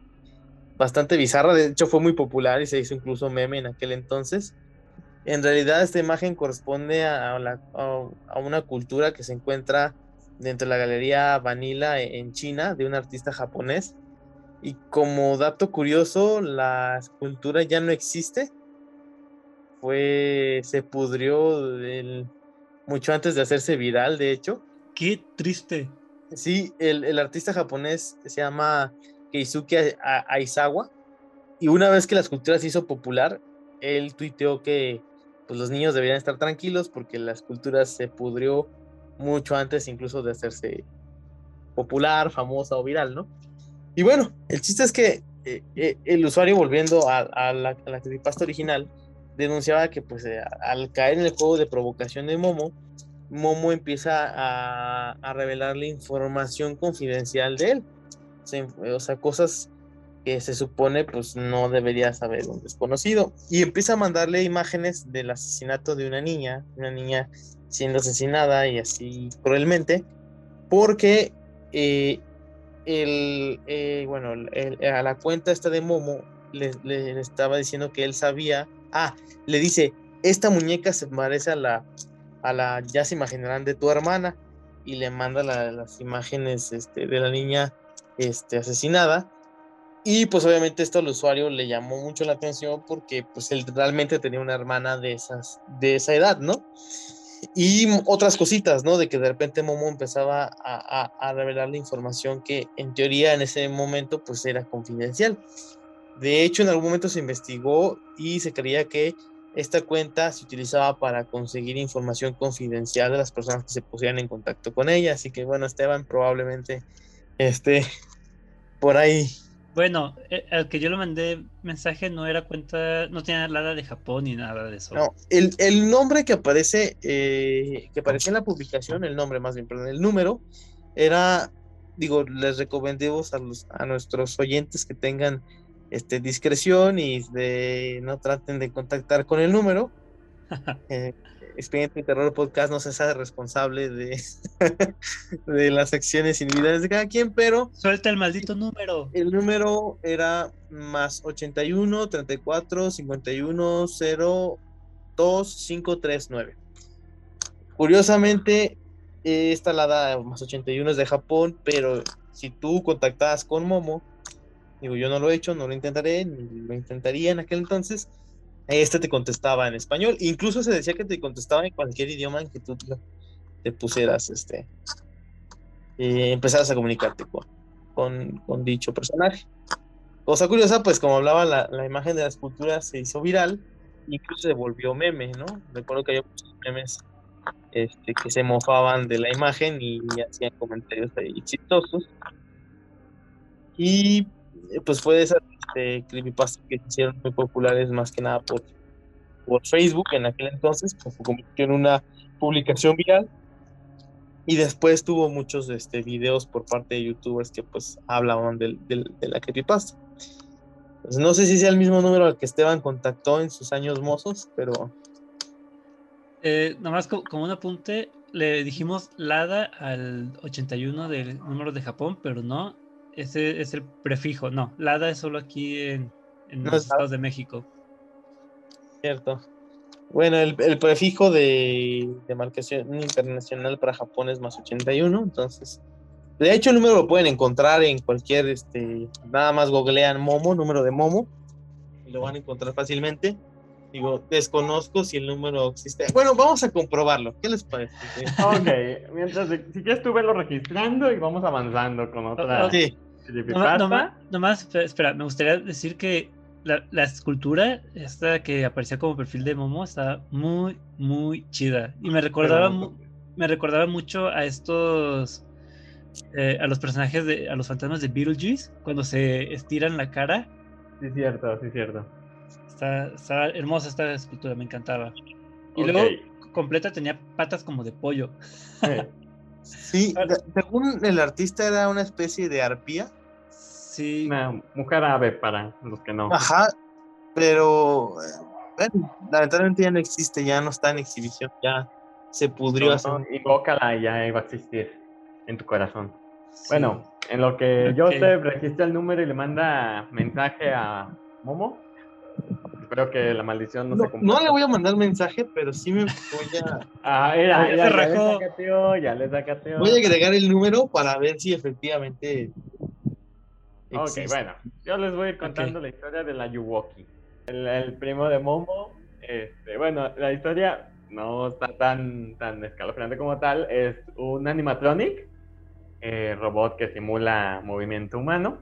S2: bastante bizarra. De hecho, fue muy popular y se hizo incluso meme en aquel entonces. En realidad, esta imagen corresponde a, a una cultura que se encuentra dentro de la galería Vanilla en China de un artista japonés. Y como dato curioso, la escultura ya no existe. Fue, se pudrió del- mucho antes de hacerse viral, de hecho.
S1: Qué triste.
S2: Sí, el, el artista japonés se llama Keisuke Aizawa. Y una vez que la escultura se hizo popular, él tuiteó que pues, los niños deberían estar tranquilos porque la escultura se pudrió mucho antes incluso de hacerse popular, famosa o viral, ¿no? Y bueno, el chiste es que eh, eh, el usuario, volviendo a, a la, a la creepypasta original, denunciaba que pues eh, al caer en el juego de provocación de Momo, Momo empieza a, a revelarle información confidencial de él. O sea, cosas que se supone pues no debería saber un desconocido. Y empieza a mandarle imágenes del asesinato de una niña, una niña siendo asesinada y así cruelmente, porque eh, el, eh, bueno, a la cuenta esta de Momo le, estaba diciendo que él sabía, ah, le dice, esta muñeca se parece a la, a la, ya se imaginarán, de tu hermana, y le manda las imágenes este, de la niña este, asesinada. Y pues obviamente esto al usuario le llamó mucho la atención porque pues él realmente tenía una hermana de, esas, de esa edad, ¿no? Y otras cositas, ¿no? De que de repente Momo empezaba a, a, revelar la información que en teoría en ese momento pues era confidencial. De hecho, en algún momento se investigó y se creía que esta cuenta se utilizaba para conseguir información confidencial de las personas que se pusieran en contacto con ella. Así que bueno, Esteban probablemente esté por ahí
S1: bueno, eh, al que yo le mandé mensaje no era cuenta, no tenía nada de Japón ni nada de eso.
S2: No, el, el nombre que aparece, eh, que aparecía en la publicación, el nombre más bien, perdón, el número, era, digo, les recomendemos a, los, a nuestros oyentes que tengan este, discreción y de, no traten de contactar con el número. eh, Expediente Terror Podcast no se sabe responsable de, de las acciones individuales de cada quien, pero.
S1: Suelta el maldito número.
S2: El número era más 81 34 51 0 2 5 3 9. Curiosamente, esta la más 81 es de Japón, pero si tú contactabas con Momo, digo, yo no lo he hecho, no lo intentaré, ni lo intentaría en aquel entonces este te contestaba en español. Incluso se decía que te contestaba en cualquier idioma en que tú te, pusieras, este, eh, empezaras a comunicarte con, dicho personaje. Cosa curiosa, pues como hablaba, la, imagen de la escultura se hizo viral, incluso se volvió meme, ¿no? Recuerdo que había muchos memes este, que se mofaban de la imagen y, hacían comentarios ahí chistosos. Y pues fue de esas este, creepypastas que se hicieron muy populares más que nada por, por Facebook en aquel entonces, pues se convirtió en una publicación viral y después tuvo muchos este, videos por parte de youtubers que pues hablaban del, del, de la creepypasta. Pues, no sé si sea el mismo número al que Esteban contactó en sus años mozos, pero...
S1: Eh, nomás como un apunte, le dijimos LADA al 81 del número de Japón, pero no, ese es el prefijo. No, Lada es solo aquí en, los Estados de México.
S2: Cierto. Bueno, el, prefijo de, de, marcación internacional para Japón es más 81, entonces. De hecho, el número lo pueden encontrar en cualquier, este, nada más googlean Momo, número de Momo, y lo van a encontrar fácilmente. Digo, desconozco si el número existe. Bueno, vamos a comprobarlo. ¿Qué les parece?
S3: ok, mientras, si quieres tú velo registrando y vamos avanzando con otra.
S1: Sí. Nomás, nomás, espera, me gustaría decir que la, escultura, esta que aparecía como perfil de Momo, está muy, muy chida. Y me recordaba, me recordaba mucho a estos, eh, a los personajes de, a los fantasmas de Beetlejuice, cuando se estiran la cara.
S3: Sí, cierto, sí, cierto.
S1: Está, hermosa esta escultura, me encantaba. Y luego completa tenía patas como de pollo.
S2: Sí, según el artista era una especie de arpía.
S1: Sí.
S3: Una mujer ave para los que no.
S2: Ajá, pero bueno, lamentablemente ya no existe, ya no está en exhibición, ya se pudrió.
S3: No, invócala y ya iba a existir en tu corazón. Bueno, en lo que Joseph registra el número y le manda mensaje a Momo, Espero que la maldición no, se cumpla.
S2: No le voy a mandar mensaje, pero sí me voy a.
S3: Ah, era, ya, ya, le sacateó, ya le sacateó.
S2: Voy a agregar el número para ver si efectivamente.
S3: Existe. Ok, bueno. Yo les voy a ir contando la historia de la Yuwoki. El, primo de Momo. Este, bueno, la historia no está tan, tan escalofriante como tal. Es un animatronic, eh, robot que simula movimiento humano,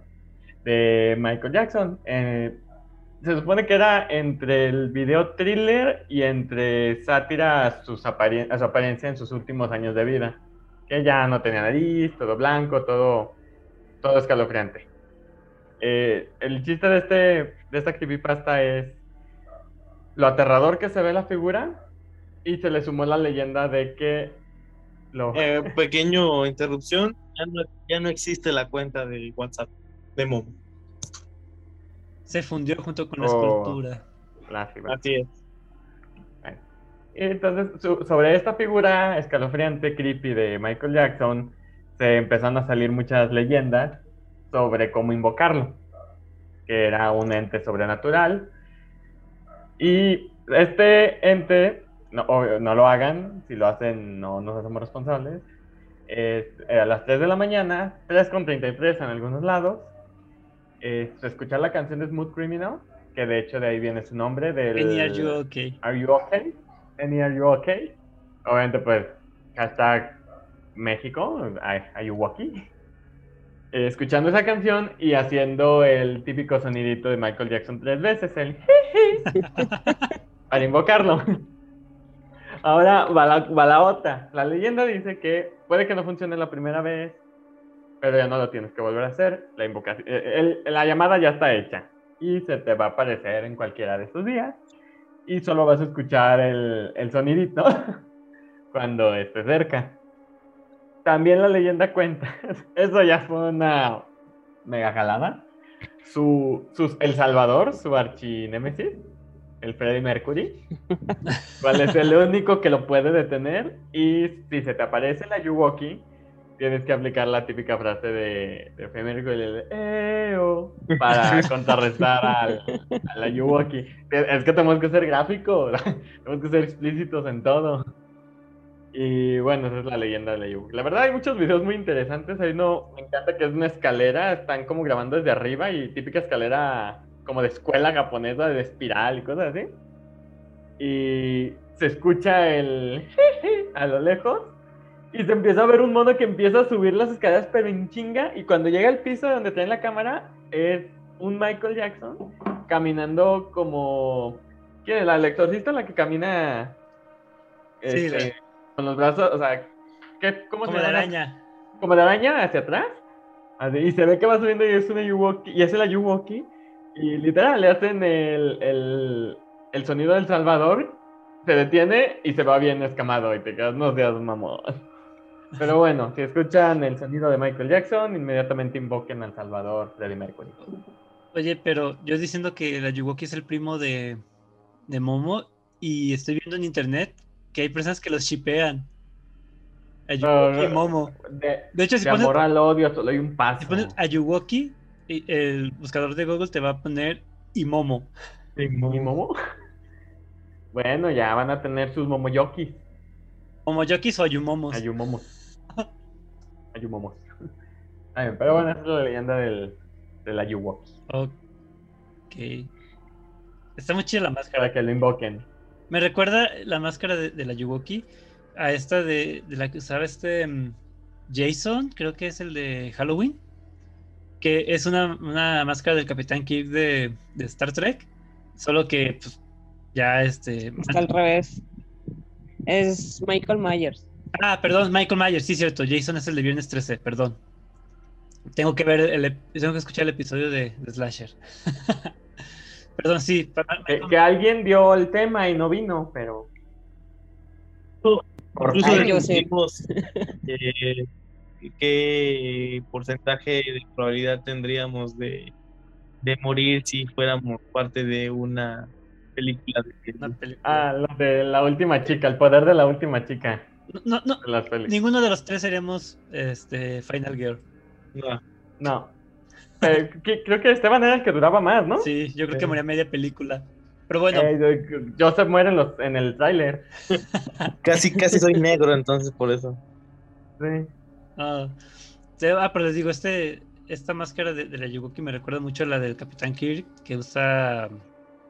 S3: de Michael Jackson. Eh, se supone que era entre el video thriller y entre sátira a, sus su apariencia en sus últimos años de vida. Que ya no tenía nariz, todo blanco, todo, todo escalofriante. Eh, el chiste de, este, de esta creepypasta es lo aterrador que se ve la figura y se le sumó la leyenda de que lo...
S2: Eh, pequeño interrupción, ya no, ya no existe la cuenta de WhatsApp de Momo.
S1: Se fundió junto con la oh, escultura.
S2: Así es.
S3: Entonces, su- sobre esta figura escalofriante, creepy de Michael Jackson, se empezaron a salir muchas leyendas sobre cómo invocarlo, que era un ente sobrenatural. Y este ente, no, obvio, no lo hagan, si lo hacen no nos hacemos responsables, es eh, a las 3 de la mañana, 3.33 en algunos lados, eh, escuchar la canción de Smooth Criminal, que de hecho de ahí viene su nombre, del...
S1: Penny, are you okay?
S3: Are you okay? Any are you okay? Obviamente, pues, hashtag México, are, you walkie? Eh, escuchando esa canción y haciendo el típico sonidito de Michael Jackson tres veces, el para invocarlo. Ahora va la, va la otra. La leyenda dice que puede que no funcione la primera vez, pero ya no lo tienes que volver a hacer. La invocación, eh, el- la llamada ya está hecha y se te va a aparecer en cualquiera de estos días y solo vas a escuchar el, el sonidito cuando esté cerca. También la leyenda cuenta, eso ya fue una mega jalada. Su, sus- el Salvador, su archinémesis, el Freddie Mercury, cuál es el único que lo puede detener. Y si se te aparece la Yuwoki, tienes que aplicar la típica frase de, de Freddie Mercury, el "Eo", para contrarrestar al, a la Yuwoki. Es que tenemos que ser gráficos, tenemos que ser explícitos en todo. Y bueno, esa es la leyenda de la Yuwoki. La verdad hay muchos videos muy interesantes. Hay uno, me encanta que es una escalera, están como grabando desde arriba y típica escalera como de escuela japonesa, de espiral y cosas así. Y se escucha el a lo lejos y se empieza a ver un mono que empieza a subir las escaleras pero en chinga y cuando llega al piso donde traen la cámara es un Michael Jackson caminando como ¿quién es? la el exorcista la que camina
S1: Sí,
S3: este,
S1: la-
S3: con los brazos, o sea, ¿qué, ¿cómo
S1: Como
S3: se
S1: de araña.
S3: Como de araña hacia atrás. Así, y se ve que va subiendo y es una Yuwoki, y es la Yuwoki. Y literal, le hacen el, el, el sonido del Salvador, se detiene y se va bien escamado y te quedas, no seas mamón. Pero bueno, si escuchan el sonido de Michael Jackson, inmediatamente invoquen al Salvador Freddie Mercury.
S1: Oye, pero yo diciendo que la Yuwoki es el primo de, de Momo y estoy viendo en internet que hay personas que los shipean. A Yuwoki y Momo.
S3: De,
S1: De hecho, si
S3: de
S1: pones,
S3: amor al odio, solo hay un paso.
S1: si pones a Yuwoki, el buscador de Google te va a poner y Momo.
S3: ¿Y Momo? Bueno, ya van a tener sus momoyokis.
S1: Momoyokis o Ayumomos.
S3: Ayumomos. Ayumomos. Ay, pero bueno, esa es la leyenda del, del Ayuwoki.
S1: Ok. Está muy chida la máscara.
S3: Para que lo invoquen.
S1: Me recuerda la máscara de, de la Yuwoki a esta de, de la que usaba este mm, Jason, creo que es el de Halloween, que es una, una máscara del Capitán Kirk de, de Star Trek, solo que pues, ya este...
S4: Está al revés. Es Michael Myers.
S1: Ah, perdón, Michael Myers, sí, cierto, Jason es el de Viernes 13, perdón. Tengo que ver, el, tengo que escuchar el episodio de, de Slasher. perdón, sí. para-
S3: Que, que alguien vio el tema y no vino, pero. Por
S2: Incluso
S4: Ay,
S2: discutimos eh, qué porcentaje de probabilidad tendríamos de, de morir si fuéramos parte de una película de
S1: una película.
S3: Ah, lo de la última chica, el poder de la última chica
S1: No, no,
S3: de
S1: ninguno de los tres seremos este, Final Girl.
S2: No,
S3: No. Eh, que- creo que Esteban era el que duraba más, ¿no?
S1: Sí, yo creo que
S3: Sí.
S1: moría media película. Pero bueno,
S3: Eh, yo- Joseph muere en, los, en el tráiler.
S2: casi, casi soy negro, entonces por eso.
S3: Sí.
S1: ah, sí, ah, pero les digo, este, esta máscara de, de la Yugoki me recuerda mucho a la del Capitán Kirk que usa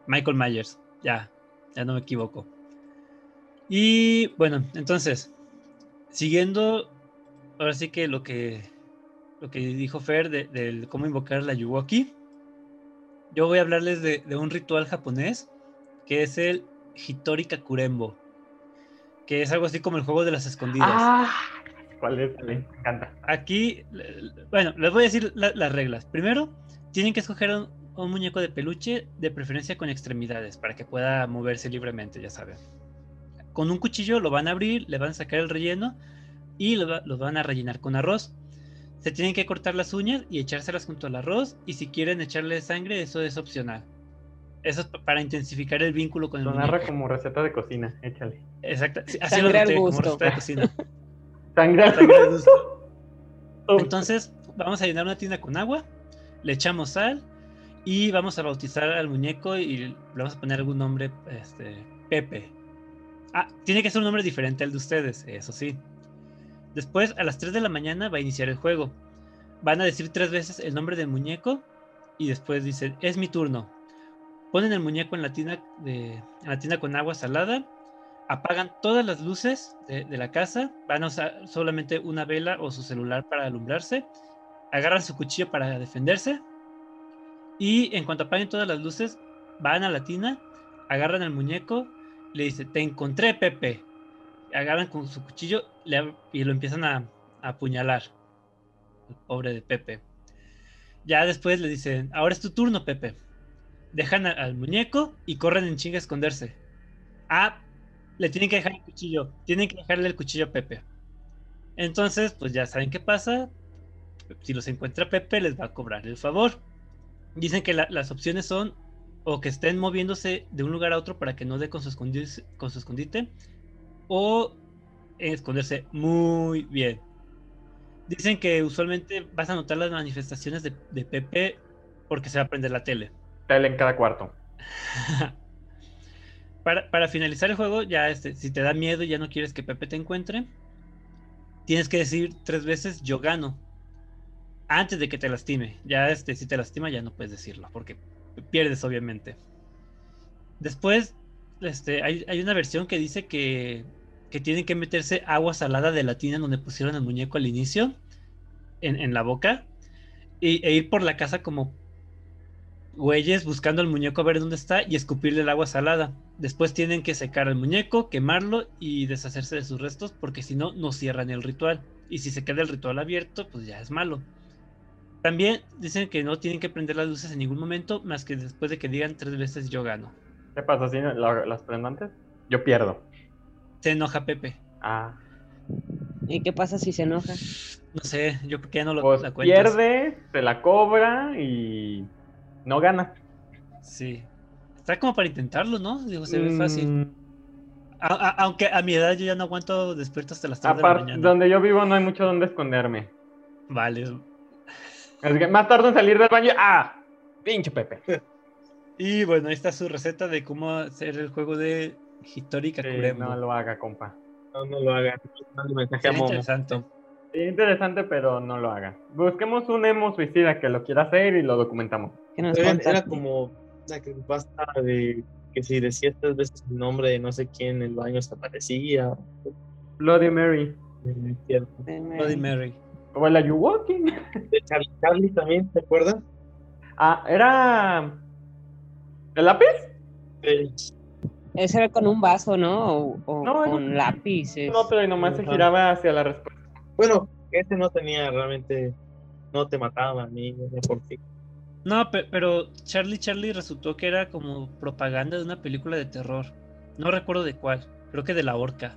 S1: Michael Myers. Ya, ya no me equivoco. Y bueno, entonces, siguiendo, ahora sí que lo que, lo que dijo Fer de, del cómo invocar la Yuwoki, yo voy a hablarles de, de un ritual japonés que es el Hitori Kakurembo, que es algo así como el juego de las escondidas.
S3: Ah, ¿cuál es? Me encanta.
S1: Aquí, bueno, les voy a decir la- las reglas. Primero, tienen que escoger un, un muñeco de peluche, de preferencia con extremidades, para que pueda moverse libremente, ya saben. Con un cuchillo lo van a abrir, le van a sacar el relleno y lo, lo van a rellenar con arroz. Se tienen que cortar las uñas y echárselas junto al arroz, y si quieren echarle sangre, eso es opcional. Eso es pa- para intensificar el vínculo con el
S3: Lo narra
S1: muñeco.
S3: como receta de cocina, échale.
S1: Exacto. sí, Así
S4: Sangre
S1: lo
S4: al
S1: noté, como
S4: gusto.
S1: receta de cocina.
S3: Sangre al
S1: Sangre al gusto.
S3: gusto.
S1: Entonces, vamos a llenar una tina con agua, le echamos sal y vamos a bautizar al muñeco y le vamos a poner algún nombre, este, Pepe. Ah, tiene que ser un nombre diferente al de ustedes, eso sí. Después, a las 3 de la mañana va a iniciar el juego. Van a decir tres veces el nombre del muñeco y después dicen, es mi turno. Ponen el muñeco en la tina, de, la tina con agua salada, apagan todas las luces de, de la casa, van a usar solamente una vela o su celular para alumbrarse, agarran su cuchillo para defenderse y en cuanto apaguen todas las luces, van a la tina, agarran al muñeco, le dice, te encontré Pepe, agarran con su cuchillo y lo empiezan a, apuñalar, el pobre de Pepe. Ya después le dicen, ahora es tu turno Pepe. Dejan al muñeco y corren en chinga a esconderse. Ah, le tienen que dejar el cuchillo. Tienen que dejarle el cuchillo a Pepe. Entonces, pues ya saben qué pasa. Si los encuentra Pepe, les va a cobrar el favor. Dicen que la- las opciones son o que estén moviéndose de un lugar a otro para que no dé con su escondite, o esconderse muy bien. Dicen que usualmente vas a notar las manifestaciones de, de Pepe porque se va a prender la tele.
S3: Tele en cada cuarto.
S1: para, para finalizar el juego, ya este, si te da miedo y ya no quieres que Pepe te encuentre, tienes que decir tres veces yo gano. Antes de que te lastime. Ya este, si te lastima, ya no puedes decirlo, porque pierdes, obviamente. Después, este, hay, una versión que dice que, tienen que meterse agua salada de la tina donde pusieron el muñeco al inicio, en, en la boca, y, e ir por la casa como güeyes buscando al muñeco a ver dónde está y escupirle el agua salada. Después tienen que secar al muñeco, quemarlo y deshacerse de sus restos porque si no, no cierran el ritual. Y si se queda el ritual abierto, pues ya es malo. También dicen que no tienen que prender las luces en ningún momento más que después de que digan tres veces yo gano.
S3: ¿Qué pasa? ¿Sí? ¿La- ¿Las prendo antes? Yo pierdo.
S1: Se enoja Pepe.
S3: Ah.
S4: ¿Y qué pasa si se enoja?
S1: No sé, yo creo que ya no lo
S3: Pues
S1: la
S3: pierde, se la cobra y no gana.
S1: Sí. Está como para intentarlo, ¿no? Digo, se ve fácil.
S3: Mm,
S1: A- a- aunque a mi edad yo ya no aguanto despierto hasta las 3 de la mañana.
S3: donde yo vivo no hay mucho donde esconderme.
S1: Vale.
S3: Así que más tarde en salir del baño. ¡Ah! Pinche Pepe.
S1: Y bueno, ahí está su receta de cómo hacer el juego de Hitori
S3: Sí, no lo haga, compa.
S2: No, no lo hagan. Mande mensaje
S1: interesante.
S3: Sí, interesante, pero no lo haga. Busquemos un emo suicida que lo quiera hacer y lo documentamos.
S4: ¿Qué nos
S2: Era, como la creepypasta de que si decías tres veces el nombre de no sé quién en el baño se aparecía.
S3: Bloody Mary.
S2: Cierto.
S1: Bloody Mary.
S3: O el Are You Walking.
S2: De Charlie Charlie también, ¿te acuerdas?
S3: Ah, era. ¿El lápiz?
S2: Eh,
S4: Ese era con un vaso, ¿no? O, o
S3: No, era-
S4: con lápices.
S3: No, pero nomás se giraba hacia la respuesta.
S2: bueno, este no tenía realmente, no te mataba ni no sé por qué.
S1: No, pe- pero Charlie Charlie resultó que era como propaganda de una película de terror. No recuerdo de cuál. Creo que de la horca.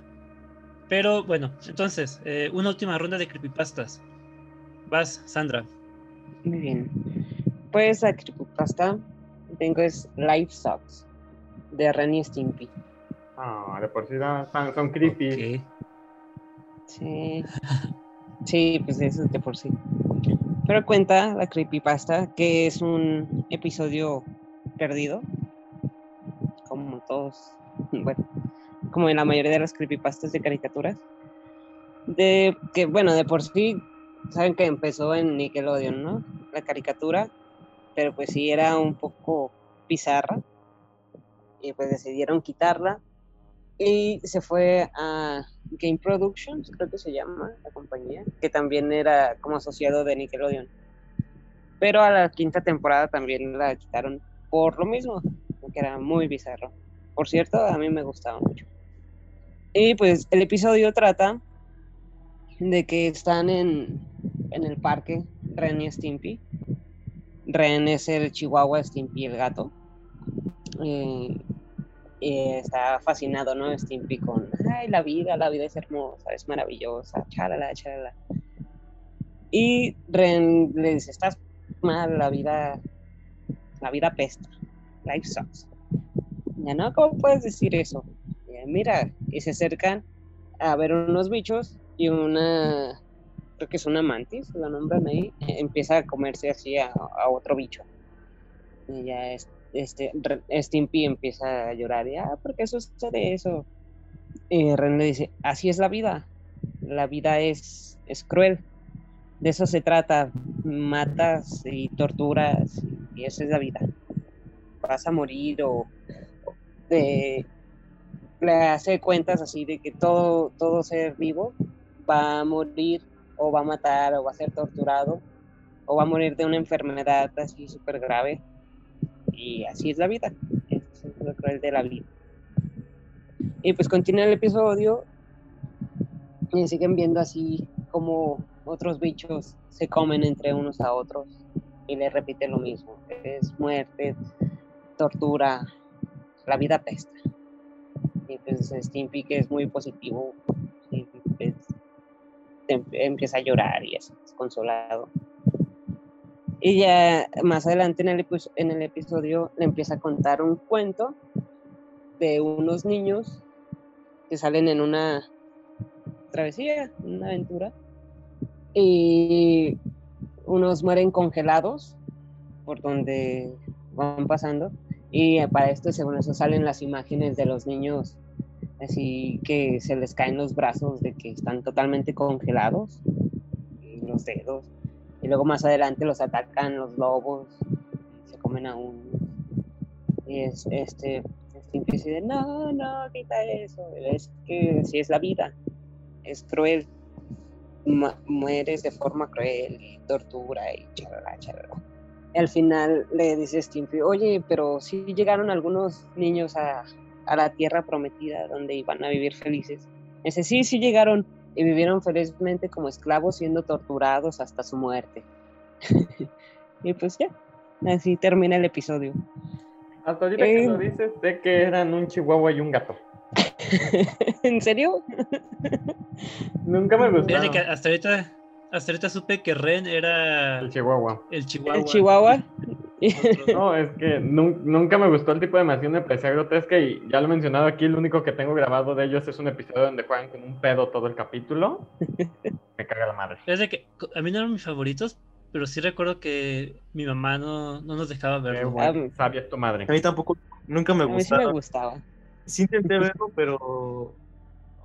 S1: Pero bueno, entonces, eh, una última ronda de creepypastas. Vas, Sandra.
S4: Muy bien. Pues la creepypasta tengo es Life Sucks de Ren y Stimpy.
S3: Ah, de por sí son, son creepy.
S4: Sí. Sí, pues eso es de por sí. Pero cuenta la creepypasta que es un episodio perdido. Como todos, bueno, como en la mayoría de las creepypastas de caricaturas. De que, bueno, de por sí, saben que empezó en Nickelodeon, ¿no? La caricatura, pero pues sí era un poco bizarra. Y pues decidieron quitarla y se fue a Game Productions, creo que se llama la compañía, que también era como asociado de Nickelodeon. Pero a la quinta temporada también la quitaron por lo mismo, que era muy bizarro. Por cierto, a mí me gustaba mucho. Y pues el episodio trata de que están en, en el parque Ren y Stimpy. Ren es el chihuahua, Stimpy el gato. Eh, y está fascinado, ¿no? Stimpy con, ay, la vida, la vida es hermosa, es maravillosa. Y Ren le dice, estás mal, la vida, la vida pesta, life sucks. Ya no, ¿cómo puedes decir eso? Ya, mira, y se acercan a ver unos bichos y una, creo que es una mantis, la nombran ahí, empieza a comerse así a, otro bicho. Y ya es- este, Re- Stimpy empieza a llorar, y, ah, ¿por qué sucede eso? Y Ren le dice, así es la vida, la vida es, es cruel, de eso se trata, matas y torturas, y esa es la vida. Vas a morir o, o de- le hace cuentas así de que todo, todo ser vivo va a morir o va a matar o va a ser torturado o va a morir de una enfermedad así súper grave. Y así es la vida. Eso es lo cruel de la vida. Y pues continúa el episodio y siguen viendo así como otros bichos se comen entre unos a otros y le repiten lo mismo. Es muerte, tortura, la vida pesta. Y pues Stimpy, que es muy positivo, em- empieza a llorar y es desconsolado. Y ya más adelante en el, en el episodio le empieza a contar un cuento de unos niños que salen en una travesía, una aventura, y unos mueren congelados por donde van pasando, y para esto, según eso, salen las imágenes de los niños así que se les caen los brazos de que están totalmente congelados, y los dedos, y luego más adelante los atacan los lobos, y se comen a uno. Y es este, Stimpy dice, no, no, quita eso, es que si es la vida, es cruel, mu- mueres de forma cruel y tortura y chalala, chalala. Al final le dice Stimpy, oye, pero sí llegaron algunos niños a, a la tierra prometida donde iban a vivir felices. Dice, sí, sí llegaron y vivieron felizmente como esclavos siendo torturados hasta su muerte. y pues ya, así termina el episodio.
S3: Hasta ahorita que lo
S4: Eh.
S3: dices, sé que eran un chihuahua y un gato.
S4: ¿En serio?
S3: Nunca me
S1: que hasta ahorita, hasta ahorita supe que Ren era
S3: El chihuahua.
S1: el chihuahua.
S4: ¿El chihuahua?
S3: No, es que nun- nunca me gustó el tipo de animación me parecía grotesca y ya lo he mencionado aquí, lo único que tengo grabado de ellos es un episodio donde juegan con un pedo todo el capítulo. Me caga la madre.
S1: Es de que a mí no eran mis favoritos, pero sí recuerdo que mi mamá no, no nos dejaba
S3: Qué
S1: verlo.
S3: bueno, sabia tu madre.
S2: A mí tampoco, nunca me
S4: A mí sí me
S2: gustaba.
S4: gustaba.
S2: Sí intenté verlo, pero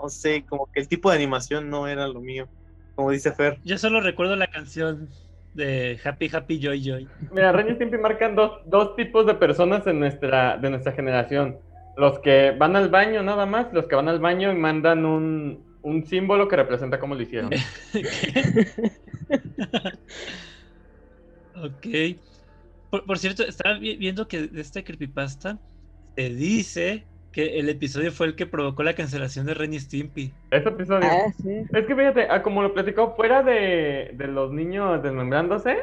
S2: no sé, como que el tipo de animación no era lo mío. Como dice Fer.
S1: Yo solo recuerdo la canción de Happy Happy Joy Joy.
S3: Mira, Ren y Stimpy marcan dos, dos tipos de personas en nuestra, de nuestra generación. Los que van al baño nada más, los que van al baño y mandan un, un símbolo que representa cómo lo hicieron.
S1: ok. Por, por cierto, estaba vi- viendo que de esta creepypasta se dice que el episodio fue el que provocó la cancelación de Ren y Stimpy.
S3: Este episodio.
S4: Ah, sí.
S3: Es que fíjate, ah, como lo platicó fuera de, de los niños desmembrándose,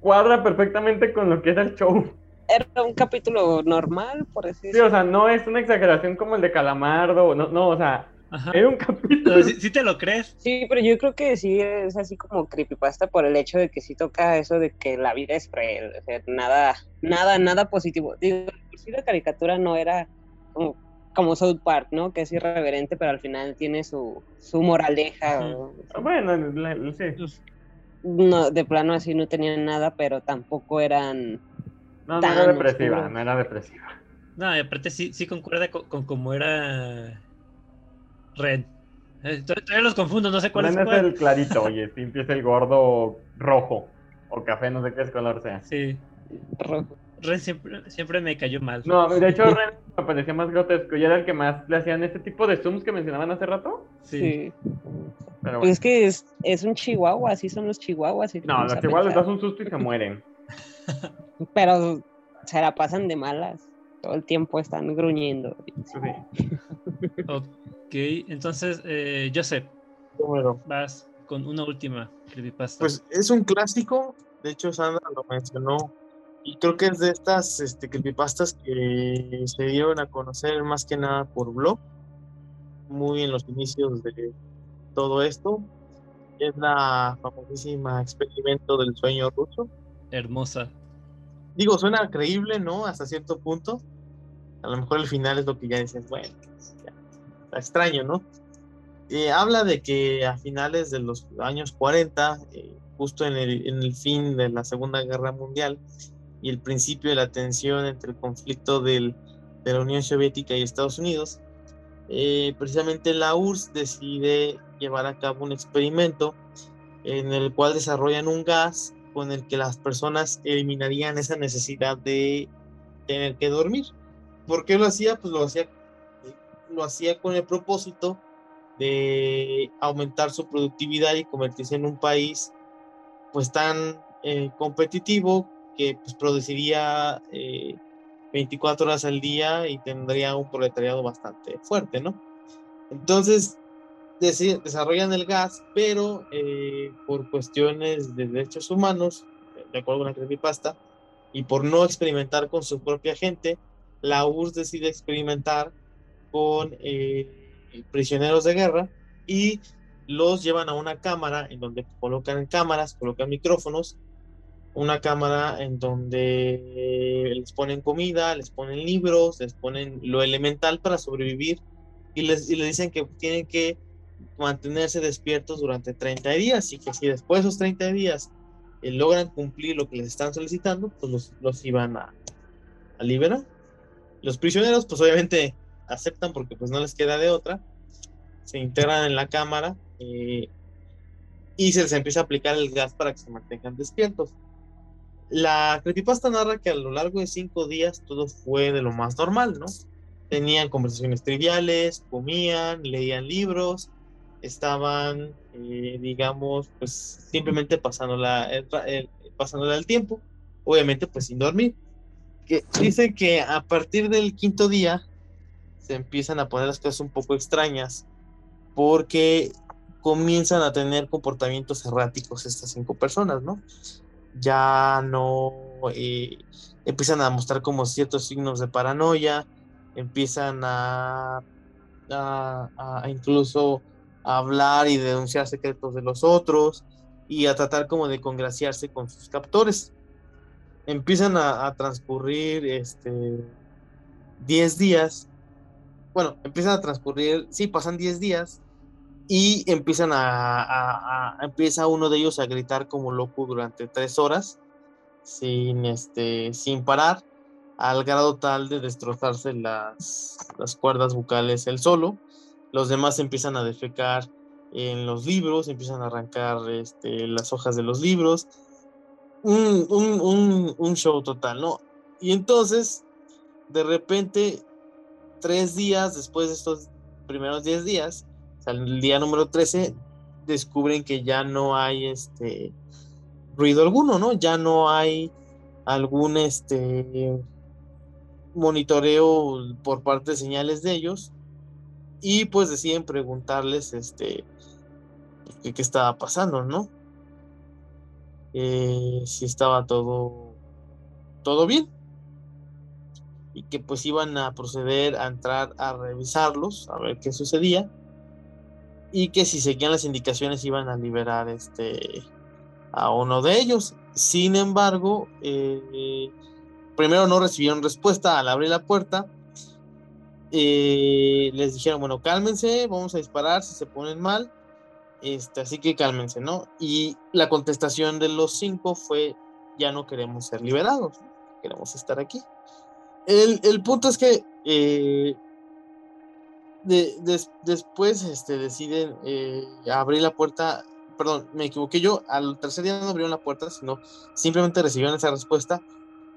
S3: cuadra perfectamente con lo que era el show.
S4: Era un capítulo normal, por así
S3: Sí, o
S4: decirlo.
S3: sea, no es una exageración como el de Calamardo, no, no o sea,
S1: Ajá.
S3: era un capítulo.
S1: ¿sí, sí te lo crees?
S4: Sí, pero yo creo que sí es así como creepypasta por el hecho de que sí toca eso de que la vida es cruel, o sea, nada, nada, nada positivo. Digo, por sí la caricatura no era como, como South Park, ¿no? Que es irreverente, pero al final tiene su, su moraleja. O-
S3: Bueno, la- la- sí.
S4: no, de plano así no tenían nada, pero tampoco eran...
S3: No, no
S4: Tan
S3: era depresiva,
S4: oscuro.
S3: no era depresiva.
S1: No, y aparte sí, sí concuerda con, con cómo era Ren. Eh, to- Todavía los confundo, no sé cuál es
S3: Ren es
S1: cuál.
S3: el clarito, oye, Stimpy es el gordo rojo o café, no sé qué es color sea.
S1: Sí,
S4: rojo.
S1: Ren siempre, siempre me cayó mal.
S3: No, de hecho Ren me parecía más grotesco y era el que más le hacían este tipo de zooms que mencionaban hace rato.
S1: Sí.
S4: Sí.
S3: Pero
S4: Pues
S3: bueno.
S4: es que es, es un chihuahua, así son los chihuahuas. si
S3: No, los igual les das un susto y se mueren.
S4: Pero se la pasan de malas. Todo el tiempo están gruñendo.
S3: Sí.
S1: Ok, entonces, eh, Joseph,
S2: Número.
S1: vas con una última creepypasta.
S2: Pues es un clásico, de hecho Sandra lo mencionó, y creo que es de estas este, creepypastas que se dieron a conocer más que nada por blog, muy en los inicios de todo esto. Es la famosísima experimento del sueño ruso.
S1: Hermosa.
S2: digo, suena creíble, ¿no? Hasta cierto punto. A lo mejor el final es lo que ya dices, bueno, está extraño, ¿no? Eh, habla de que a finales de los años 40, eh, justo en el, en el, fin de la Segunda Guerra Mundial y el principio de la tensión entre el conflicto de la Unión Soviética y Estados Unidos, eh, precisamente la URSS decide llevar a cabo un experimento en el cual desarrollan un gas con el que las personas eliminarían esa necesidad de tener que dormir. ¿Por qué lo hacía? Pues lo hacía, lo hacía con el propósito de aumentar su productividad y convertirse en un país pues tan eh, competitivo que pues produciría eh, 24 horas al día y tendría un proletariado bastante fuerte, ¿no? Entonces, desarrollan el gas, pero eh, por cuestiones de derechos humanos, de acuerdo con la creepypasta, y por no experimentar con su propia gente, la URSS decide experimentar con eh, prisioneros de guerra y los llevan a una cámara en donde colocan cámaras, colocan micrófonos una cámara en donde les ponen comida, les ponen libros, les ponen lo elemental para sobrevivir y les, y les dicen que tienen que mantenerse despiertos durante 30 días y que si después de esos 30 días eh, logran cumplir lo que les están solicitando, pues los, los iban a, a, liberar. Los prisioneros pues obviamente aceptan porque pues no les queda de otra, se integran en la cámara eh, y se les empieza a aplicar el gas para que se mantengan despiertos. La creepypasta narra que a lo largo de cinco días todo fue de lo más normal, ¿no? Tenían conversaciones triviales, comían, leían libros, estaban, eh, digamos, pues simplemente pasándola el, el, pasándola el tiempo, obviamente pues sin dormir. Que dice que a partir del quinto día se empiezan a poner las cosas un poco extrañas porque comienzan a tener comportamientos erráticos estas cinco personas, ¿no? Ya no eh, empiezan a mostrar como ciertos signos de paranoia, empiezan a, incluso a hablar y denunciar secretos de los otros y a tratar como de congraciarse con sus captores. Empiezan a, a transcurrir este 10 días. Bueno, empiezan a transcurrir, sí, pasan 10 días y empiezan a, empieza uno de ellos a gritar como loco durante tres horas sin este sin parar al grado tal de destrozarse las, las cuerdas bucales él solo. Los demás empiezan a defecar en los libros empiezan a arrancar este, las hojas de los libros. Un, un, un, un show total no y entonces de repente tres días después de estos primeros diez días el día número 13 descubren que ya no hay este ruido alguno, ¿no? Ya no hay algún este monitoreo por parte de señales de ellos y pues deciden preguntarles este qué, qué estaba pasando, ¿no? Eh, si estaba todo todo bien y que pues iban a proceder a entrar a revisarlos, a ver qué sucedía y que si seguían las indicaciones iban a liberar este a uno de ellos. Sin embargo, eh, primero no recibieron respuesta al abrir la puerta. Eh, les dijeron, bueno, cálmense, vamos a disparar si se ponen mal. Este, así que cálmense, ¿no? Y la contestación de los cinco fue, ya no queremos ser liberados, queremos estar aquí. El, el punto es que eh, de, des, después este, deciden eh, abrir la puerta, perdón, me equivoqué yo, al tercer día no abrieron la puerta, sino simplemente recibieron esa respuesta.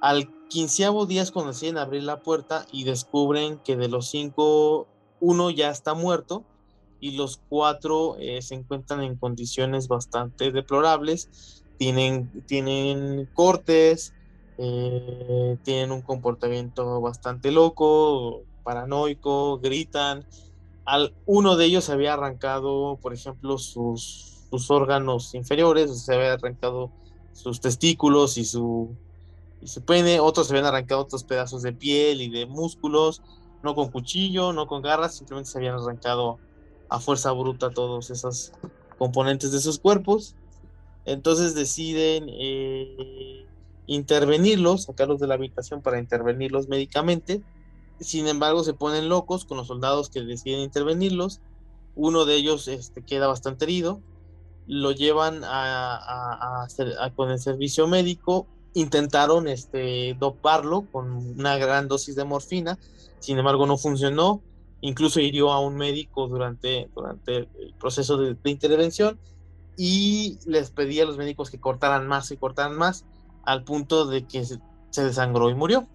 S2: Al quinceavo día es cuando deciden abrir la puerta y descubren que de los cinco, uno ya está muerto y los cuatro eh, se encuentran en condiciones bastante deplorables, tienen, tienen cortes, eh, tienen un comportamiento bastante loco, paranoico, gritan. Al, uno de ellos había arrancado, por ejemplo, sus, sus órganos inferiores, se había arrancado sus testículos y su, y su pene, otros se habían arrancado otros pedazos de piel y de músculos, no con cuchillo, no con garras, simplemente se habían arrancado a fuerza bruta todos esos componentes de sus cuerpos. Entonces deciden eh, intervenirlos, sacarlos de la habitación para intervenirlos médicamente. Sin embargo, se ponen locos con los soldados que deciden intervenirlos. Uno de ellos este, queda bastante herido. Lo llevan a, con el servicio médico. Intentaron este, doparlo con una gran dosis de morfina. Sin embargo, no funcionó. Incluso hirió a un médico durante, el proceso de, intervención y les pedía a los médicos que cortaran más y cortaran más al punto de que se, desangró y murió.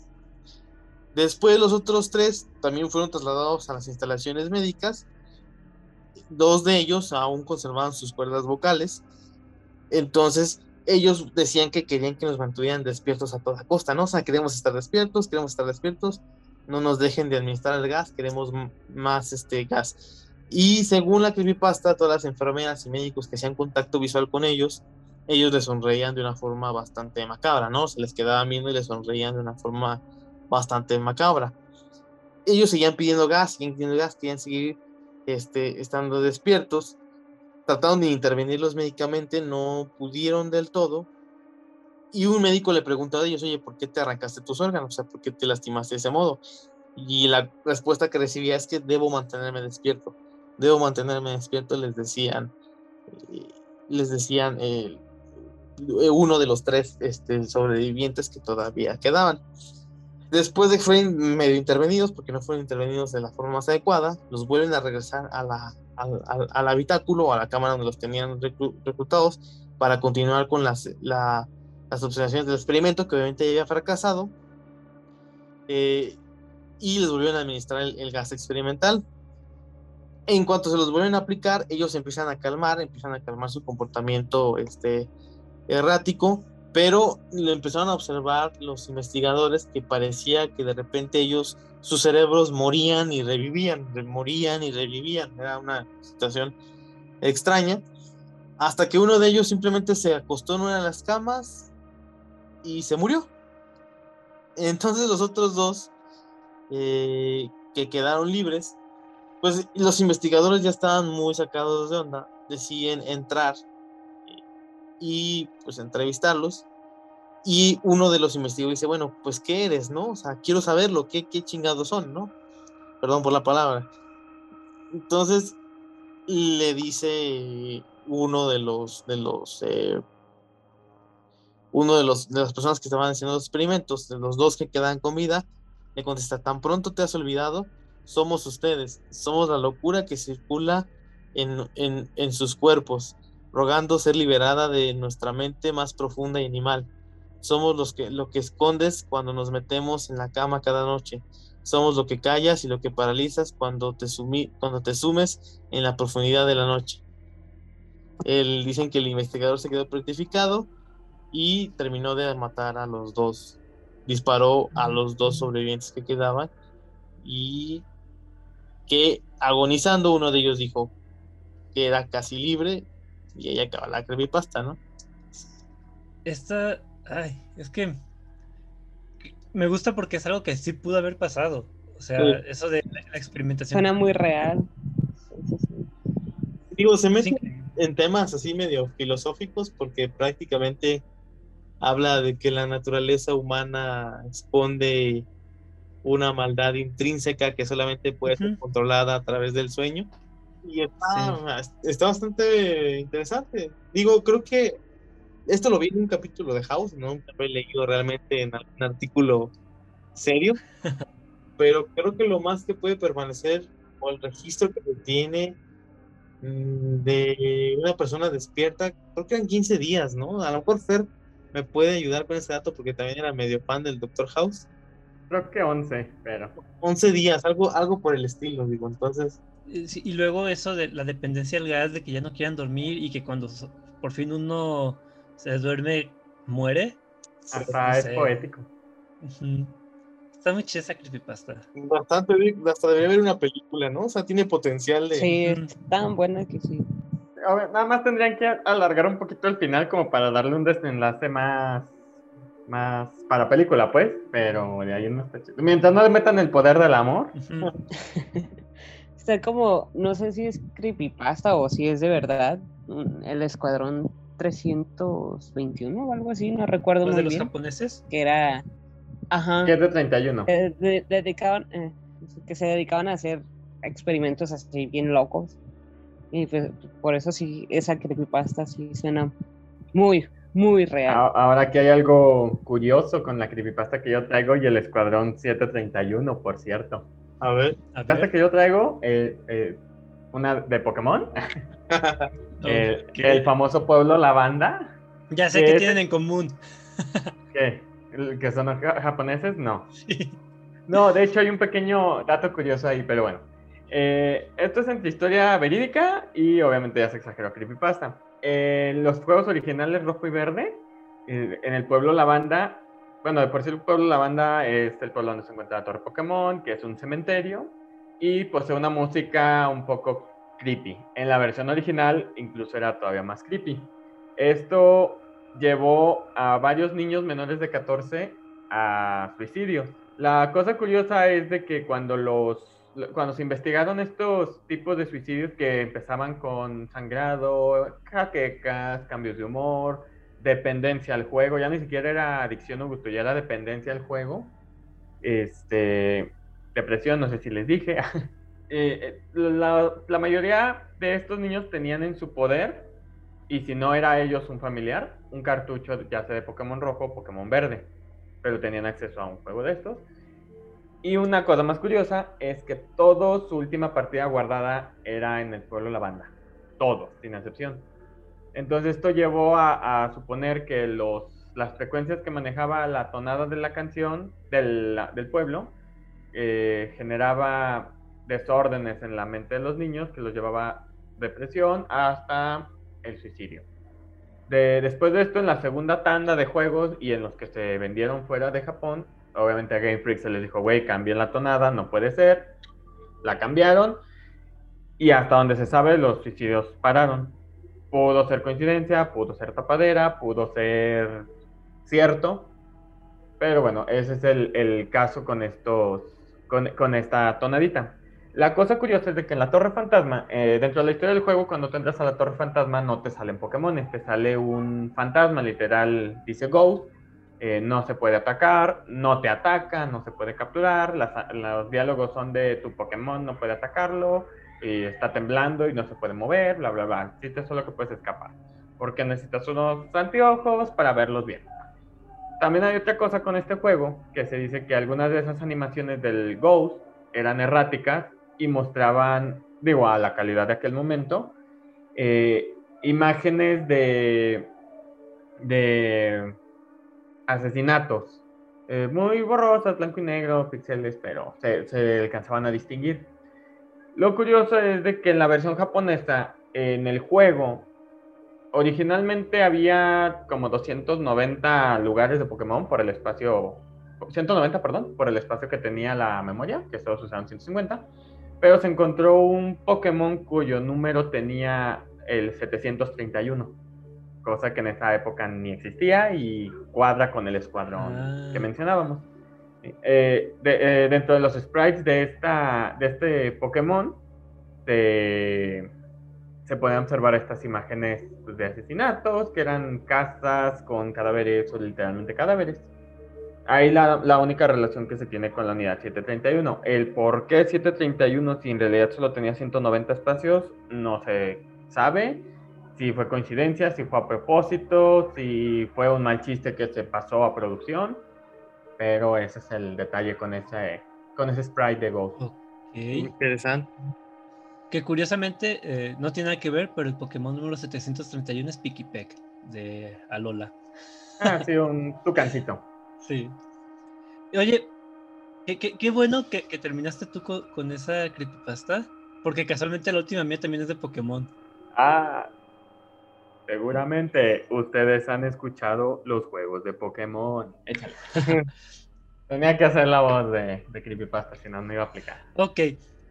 S2: Después los otros tres también fueron trasladados a las instalaciones médicas. Dos de ellos aún conservaban sus cuerdas vocales. Entonces ellos decían que querían que nos mantuvieran despiertos a toda costa, ¿no? O sea, queremos estar despiertos, queremos estar despiertos, no nos dejen de administrar el gas, queremos más este gas. Y según la creepypasta, todas las enfermeras y médicos que hacían contacto visual con ellos ellos le sonreían de una forma bastante macabra, ¿no? Se les quedaba viendo y le sonreían de una forma bastante macabra. Ellos seguían pidiendo gas, seguían pidiendo gas, querían seguir este, estando despiertos. Trataron de intervenirlos médicamente, no pudieron del todo. Y un médico le preguntó a ellos, oye, ¿por qué te arrancaste tus órganos? O sea, ¿por qué te lastimaste de ese modo? Y la respuesta que recibía es que debo mantenerme despierto. Debo mantenerme despierto, les decían. Eh, les decían eh, uno de los tres este, sobrevivientes que todavía quedaban. Después de que fueron medio intervenidos, porque no fueron intervenidos de la forma más adecuada, los vuelven a regresar a la, al, habitáculo o a la cámara donde los tenían reclutados para continuar con las, las observaciones del experimento, que obviamente ya había fracasado. Eh, y les volvieron a administrar el, gas experimental. En cuanto se los vuelven a aplicar, ellos empiezan a calmar, empiezan a calmar su comportamiento este, errático, pero lo empezaron a observar los investigadores que parecía que de repente ellos, sus cerebros morían y revivían, morían y revivían. Era una situación extraña. Hasta que uno de ellos simplemente se acostó en una de las camas y se murió. Entonces los otros dos eh, que quedaron libres, pues los investigadores ya estaban muy sacados de onda, deciden entrar y pues entrevistarlos. Y uno de los investigadores dice, bueno, pues ¿qué eres, no? O sea, quiero saberlo, ¿qué, qué chingados son, no? Perdón por la palabra. Entonces le dice uno de los, de los, eh, uno de los, de las personas que estaban haciendo los experimentos, de los dos que quedan con vida, le contesta, tan pronto te has olvidado, somos ustedes, somos la locura que circula en, en, en sus cuerpos rogando ser liberada de nuestra mente más profunda y animal. Somos los que, lo que escondes cuando nos metemos en la cama cada noche. Somos lo que callas y lo que paralizas cuando te, cuando te sumes en la profundidad de la noche. El, dicen que el investigador se quedó petrificado y terminó de matar a los dos. Disparó a los dos sobrevivientes que quedaban y que agonizando uno de ellos dijo que era casi libre y ahí acaba la creepypasta, ¿no?
S1: Esta, ay, es que me gusta porque es algo que sí pudo haber pasado. O sea, eso de la experimentación.
S4: Suena muy real.
S2: Digo, se mete en temas así medio filosóficos porque prácticamente habla de que la naturaleza humana esconde una maldad intrínseca que solamente puede ser controlada a través del sueño y está, bastante interesante. Digo, creo que esto lo vi en un capítulo de House, no lo he leído realmente en algún artículo serio, pero creo que lo más que puede permanecer o el registro que se tiene mm, de una persona despierta, creo que eran 15 días, ¿no? A lo mejor Fer me puede ayudar con ese dato porque también era medio fan del Doctor House.
S3: Creo que 11, pero.
S2: 11 días, algo, algo por el estilo, digo, entonces.
S1: Eh, y luego eso de la dependencia al gas, de que ya no quieran dormir y que cuando por fin uno se duerme, muere.
S3: Hasta es poético.
S1: Está muy chida esa creepypasta.
S2: Bastante, hasta debería haber una película, ¿no? O sea, tiene potencial de...
S4: Sí, es tan buena que sí.
S3: nada más tendrían que alargar un poquito el final como para darle un desenlace más más para película, pues, pero de ahí no está chido. Mientras no le metan el poder del amor.
S4: está como, no sé si es creepypasta o si es de verdad, el escuadrón 321 o algo así, no recuerdo
S1: ¿Los
S4: muy
S1: de los japoneses?
S4: Que era. Ajá.
S3: Que es de 31.
S4: eh, de- dedicaban, eh, que se dedicaban a hacer experimentos así bien locos. Y pues, por eso sí, esa creepypasta sí suena muy, muy real.
S3: Ahora aquí hay algo curioso con la creepypasta que yo traigo y el Escuadrón 731, por cierto.
S2: A ver.
S3: La
S1: ver.
S3: que yo traigo, eh, eh, una de Pokémon, el,
S1: Ok.
S3: el famoso pueblo Lavanda,
S1: Ya sé
S3: que
S1: tienen en común.
S3: que, que son ja- japoneses, no. No, de hecho hay un pequeño dato curioso ahí, pero bueno. Eh, esto es entre historia verídica y obviamente ya se exageró creepypasta. Los juegos originales rojo y verde, eh, en el pueblo Lavanda, bueno, de por sí el pueblo Lavanda es el pueblo donde se encuentra la torre Pokémon, que es un cementerio, y posee una música un poco creepy. En la versión original incluso era todavía más creepy. Esto llevó a varios niños menores de 14 a suicidios. La cosa curiosa es de que cuando los cuando se investigaron estos tipos de suicidios que empezaban con sangrado, jaquecas, cambios de humor, dependencia al juego, ya ni siquiera era adicción o gusto, ya era dependencia al juego, este, depresión, no sé si les dije, Eh, eh, la, la mayoría de estos niños tenían en su poder, y si no era ellos un familiar, un cartucho ya sea de Pokémon rojo o Pokémon verde, pero tenían acceso a un juego de estos. Y una cosa más curiosa es que todo su última partida guardada era en el pueblo Lavanda. Todo, sin excepción. Entonces esto llevó a, suponer que los, las frecuencias que manejaba la tonada de la canción del, del pueblo eh, generaba desórdenes en la mente de los niños que los llevaba depresión hasta el suicidio. De, después de esto, en la segunda tanda de juegos y en los que se vendieron fuera de Japón, obviamente a Game Freak se les dijo, güey, cambien la tonada, no puede ser. La cambiaron y hasta donde se sabe los suicidios pararon. Pudo ser coincidencia, pudo ser tapadera, pudo ser cierto, pero bueno, ese es el, el caso con estos, con, con, esta tonadita. La cosa curiosa es de que en la Torre Fantasma, eh, dentro de la historia del juego, cuando tú entras a la Torre Fantasma no te salen Pokémon, te sale un fantasma, literal, dice Ghost, eh, no se puede atacar, no te ataca, no se puede capturar, las, los diálogos son de tu Pokémon no puede atacarlo, y está temblando y no se puede mover, bla, bla, bla. Te solo que puedes escapar, porque necesitas unos anteojos para verlos bien. También hay otra cosa con este juego, que se dice que algunas de esas animaciones del Ghost eran erráticas y mostraban, digo, a la calidad de aquel momento, eh, imágenes de, de asesinatos. Eh, muy borrosas, blanco y negro, píxeles, pero se, se, alcanzaban a distinguir. Lo curioso es de que en la versión japonesa, en el juego, originalmente había como 290 lugares de Pokémon por el espacio, 190, perdón, por el espacio que tenía la memoria, que todos usaban 150, pero se encontró un Pokémon cuyo número tenía el 731 cosa que en esa época ni existía y cuadra con el escuadrón ah. que mencionábamos. Eh, de, eh, dentro de los sprites de, esta, de este Pokémon se, se pueden observar estas imágenes pues, de asesinatos, que eran casas con cadáveres o literalmente cadáveres. Ahí la, la, única relación que se tiene con la unidad 731. El por qué 731 si en realidad solo tenía 190 espacios no se sabe si fue coincidencia, si fue a propósito, si fue un mal chiste que se pasó a producción, pero ese es el detalle con ese, con ese sprite de Ghost.
S1: Okay.
S2: Interesante.
S1: Que curiosamente eh, no tiene nada que ver, pero el Pokémon número 731 es Pikipek de Alola.
S3: Ah, sí, un tucancito.
S1: sí. Oye, qué, qué, qué bueno que, que, terminaste tú con, con esa creepypasta, porque casualmente la última mía también es de Pokémon.
S3: Ah, Seguramente ustedes han escuchado los juegos de Pokémon. Échale. Tenía que hacer la voz de, de Creepypasta, si no, no iba a aplicar.
S1: Ok.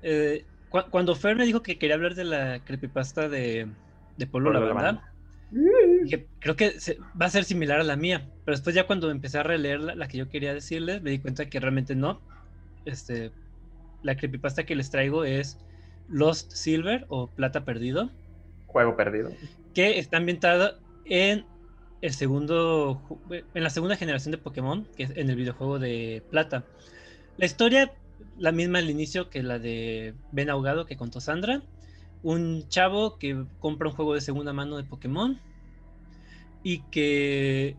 S1: Eh, cu cuando Fer me dijo que quería hablar de la Creepypasta de, de Polo la Banda, que creo que se, va a ser similar a la mía. Pero después, ya cuando empecé a releer la, la, que yo quería decirles, me di cuenta que realmente no. Este, la Creepypasta que les traigo es Lost Silver o Plata Perdido
S3: juego perdido.
S1: Que está ambientada en el segundo en la segunda generación de Pokémon, que es en el videojuego de Plata. La historia la misma al inicio que la de Ben Ahogado que contó Sandra. Un chavo que compra un juego de segunda mano de Pokémon y que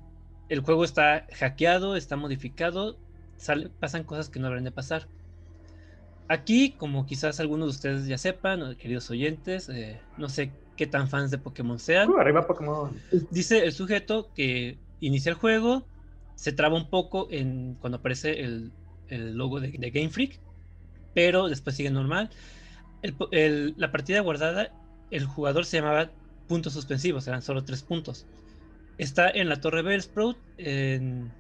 S1: el juego está hackeado, está modificado, pasan cosas que no deberían de pasar. Aquí, como quizás algunos de ustedes ya sepan, queridos oyentes, eh, no sé qué tan fans de Pokémon sean.
S3: Uh, arriba Pokémon.
S1: Dice el sujeto que inicia el juego, se traba un poco en cuando aparece el, el logo de, de Game Freak, pero después sigue normal. El po- el- la partida guardada, el jugador se llamaba puntos suspensivos, eran solo tres puntos. Está en la Torre Bellsprout, en,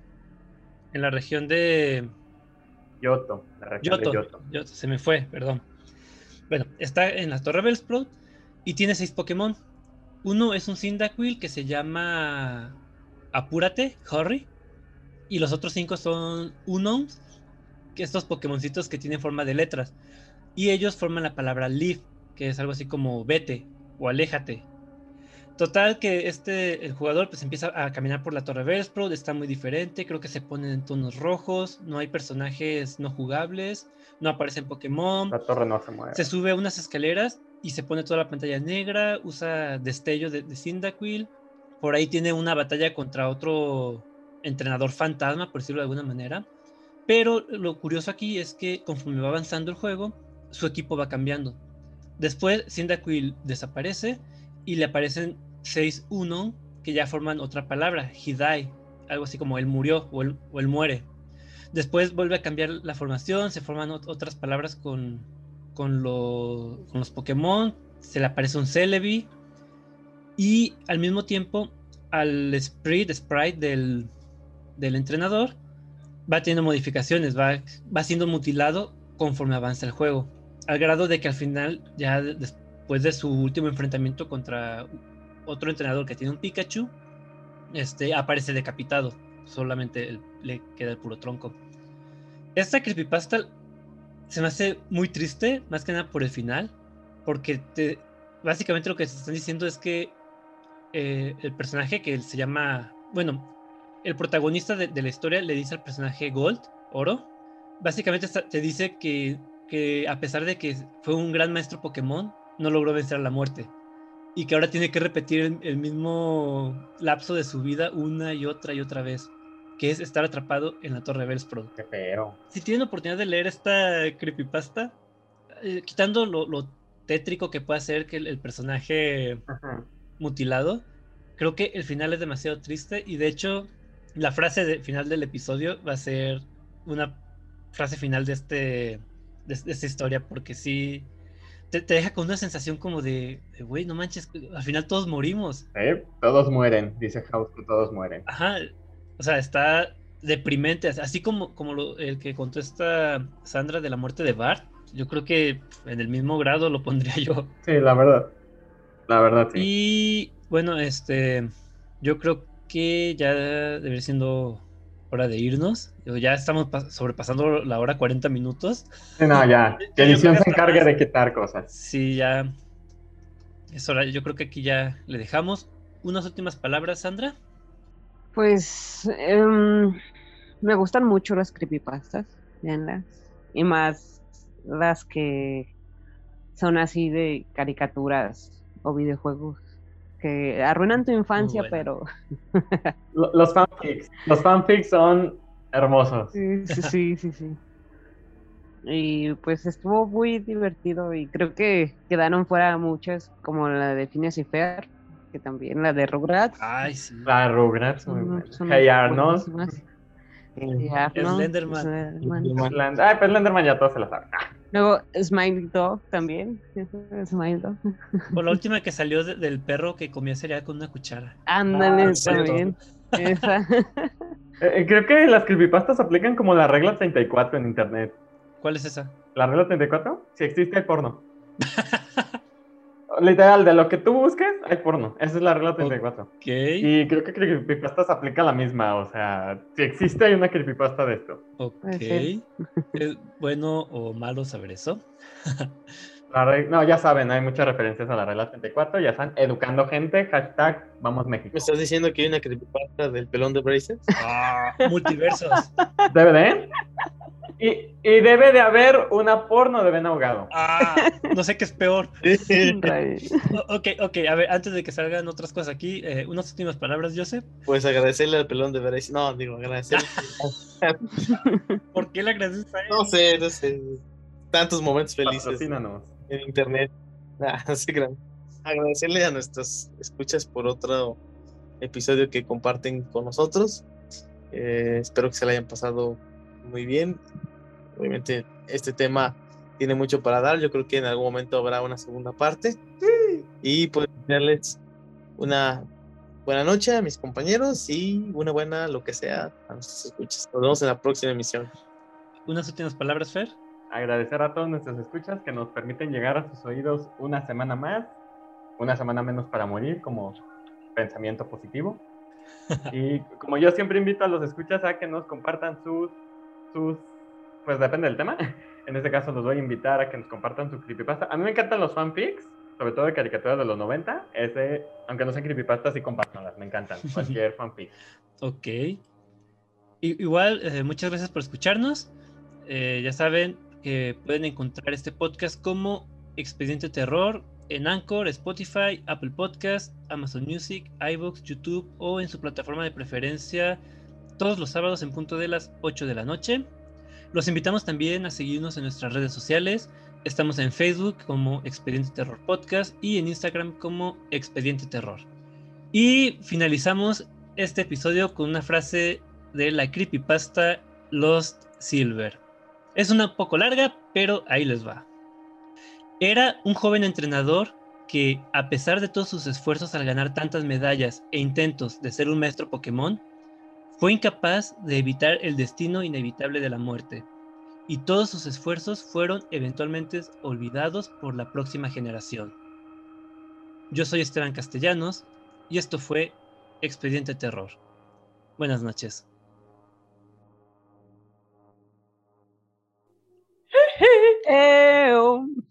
S1: en la región de
S3: Yoto. La región de
S1: Yoto.
S3: Yoto.
S1: Yoto, se me fue, perdón. Bueno, está en la Torre Bellsprout y tiene seis Pokémon. Uno es un Cyndaquil que se llama Apúrate, Hurry. Y los otros cinco son Unowns, que estos Pokémoncitos que tienen forma de letras. Y ellos forman la palabra Leave, que es algo así como vete o aléjate. Total que este, el jugador pues empieza a caminar por la Torre Bellsprout, está muy diferente, creo que se ponen en tonos rojos, no hay personajes no jugables, no aparecen Pokémon,
S3: La torre no se mueve.
S1: se sube a unas escaleras y se pone toda la pantalla negra, usa destello de, de Cyndaquil, por ahí tiene una batalla contra otro entrenador fantasma, por decirlo de alguna manera, pero lo curioso aquí es que conforme va avanzando el juego, su equipo va cambiando. Después Cyndaquil desaparece y le aparecen 6 1 que ya forman otra palabra, die, algo así como él murió o él, o él muere. Después vuelve a cambiar la formación, se forman ot- otras palabras con, con, lo- con los Pokémon, se le aparece un Celebi y al mismo tiempo al sprite, sprite del, del entrenador va teniendo modificaciones, va, va siendo mutilado conforme avanza el juego, al grado de que al final, ya de- después de su último enfrentamiento contra otro entrenador que tiene un Pikachu, este, aparece decapitado, solamente le queda el puro tronco. Esta creepypasta se me hace muy triste, más que nada por el final, porque te, básicamente lo que se están diciendo es que eh, el personaje que se llama, bueno, el protagonista de, la historia le dice al personaje Gold, oro, básicamente te dice que, que a pesar de que fue un gran maestro Pokémon, no logró vencer a la muerte. Y que ahora tiene que repetir el mismo lapso de su vida una y otra y otra vez, que es estar atrapado en la Torre Bellsprout
S3: Qué feo.
S1: si tienen oportunidad de leer esta creepypasta, eh, quitando lo, lo tétrico que puede ser que el, el personaje
S3: Ajá.
S1: mutilado, creo que el final es demasiado triste y de hecho la frase de final del episodio va a ser una frase final de este de, de esta historia porque sí te, te deja con una sensación como de, güey, no manches, al final todos morimos.
S3: Sí, todos mueren, dice House todos mueren.
S1: Ajá, o sea, está deprimente, así como, como lo- el que contó esta Sandra de la muerte de Bart. Yo creo que en el mismo grado lo pondría yo.
S3: Sí, la verdad. La verdad, sí.
S1: Y bueno, este, yo creo que ya debería siendo hora de irnos. Ya estamos pas- sobrepasando la hora 40 minutos.
S3: Sí, no, ya. Que edición se encargue
S1: más.
S3: de quitar cosas.
S1: Sí, ya es hora. Yo creo que aquí ya le dejamos. Unas últimas palabras, Sandra.
S4: Pues em, me gustan mucho las creepypastas. Y más las que son así de caricaturas o videojuegos que arruinan tu infancia, pero
S3: Lo- Los fanfics. Los fanfics son hermosos.
S4: sí, sí, sí, sí, sí. Y pues estuvo muy divertido y creo que quedaron fuera muchas, como la de Phineas y Fer, que también la de Rugrats.
S1: Ay, sí.
S3: La Rugrats, muy buena. Hey Arnold.
S1: Slenderman.
S4: Slenderman.
S3: Slend- Ay, pues Slenderman ya todos se la saben.
S4: Luego Smiley Dog también. Smiley Dog.
S1: O la última que salió de- del perro que comía cereal con una cuchara.
S4: Ándale
S3: Ah,
S4: también. Esa.
S3: eh, eh, creo que las creepypastas aplican como la regla 34 en internet.
S1: ¿Cuál es esa?
S3: ¿La regla 34? Si existe, hay porno. Literal, de lo que tú busques, hay porno. Esa es la regla 34.
S1: Ok.
S3: Y creo que creepypastas aplica la misma. O sea, si existe, hay una creepypasta de esto.
S1: Ok. ¿Es bueno o malo saber eso?
S3: La re- No, ya saben, hay muchas referencias a la regla 34, ya están educando gente, hashtag vamos México.
S2: ¿Me estás diciendo que hay una creepypasta del pelón de Braces?
S1: Ah, multiversos.
S3: ¿Debe de? Y, y debe de haber una porno de Ben Ahogado.
S1: Ah, no sé qué es peor. Ok, ok, a ver, antes de que salgan otras cosas aquí, eh, unas últimas palabras, Joseph.
S2: Pues agradecerle al pelón de Braces. No, digo, agradecerle.
S1: ¿Por qué le agradeces a él?
S2: No sé, no sé. Tantos momentos felices en internet. Ah, no sé, Agradecerle a nuestras escuchas por otro episodio que comparten con nosotros. Eh, espero que se la hayan pasado muy bien. Obviamente, este tema tiene mucho para dar. Yo creo que en algún momento habrá una segunda parte. Y pues darles una buena noche a mis compañeros y una buena lo que sea a nuestros escuchas. Nos vemos en la próxima emisión.
S1: Unas últimas palabras, Fer.
S3: Agradecer a todos nuestros escuchas que nos permiten llegar a sus oídos una semana más, una semana menos para morir, como pensamiento positivo. Y como yo siempre invito a los escuchas a que nos compartan sus, sus, pues depende del tema. En este caso los voy a invitar a que nos compartan su creepypasta. A mí me encantan los fanfics, sobre todo de caricaturas de los 90. Ese, aunque no sean creepypastas, sí compártanlas, me encantan. Cualquier fanfic.
S1: Ok. I- igual, eh, muchas gracias por escucharnos. Eh, ya saben que pueden encontrar este podcast como Expediente Terror en Anchor, Spotify, Apple Podcast, Amazon Music, iVoox, YouTube o en su plataforma de preferencia todos los sábados en punto de las 8 de la noche. Los invitamos también a seguirnos en nuestras redes sociales. Estamos en Facebook como Expediente Terror Podcast y en Instagram como Expediente Terror. Y finalizamos este episodio con una frase de la creepypasta Lost Silver. Es una poco larga, pero ahí les va. Era un joven entrenador que, a pesar de todos sus esfuerzos al ganar tantas medallas e intentos de ser un maestro Pokémon, fue incapaz de evitar el destino inevitable de la muerte, y todos sus esfuerzos fueron eventualmente olvidados por la próxima generación. Yo soy Esteban Castellanos, y esto fue Expediente Terror. Buenas noches.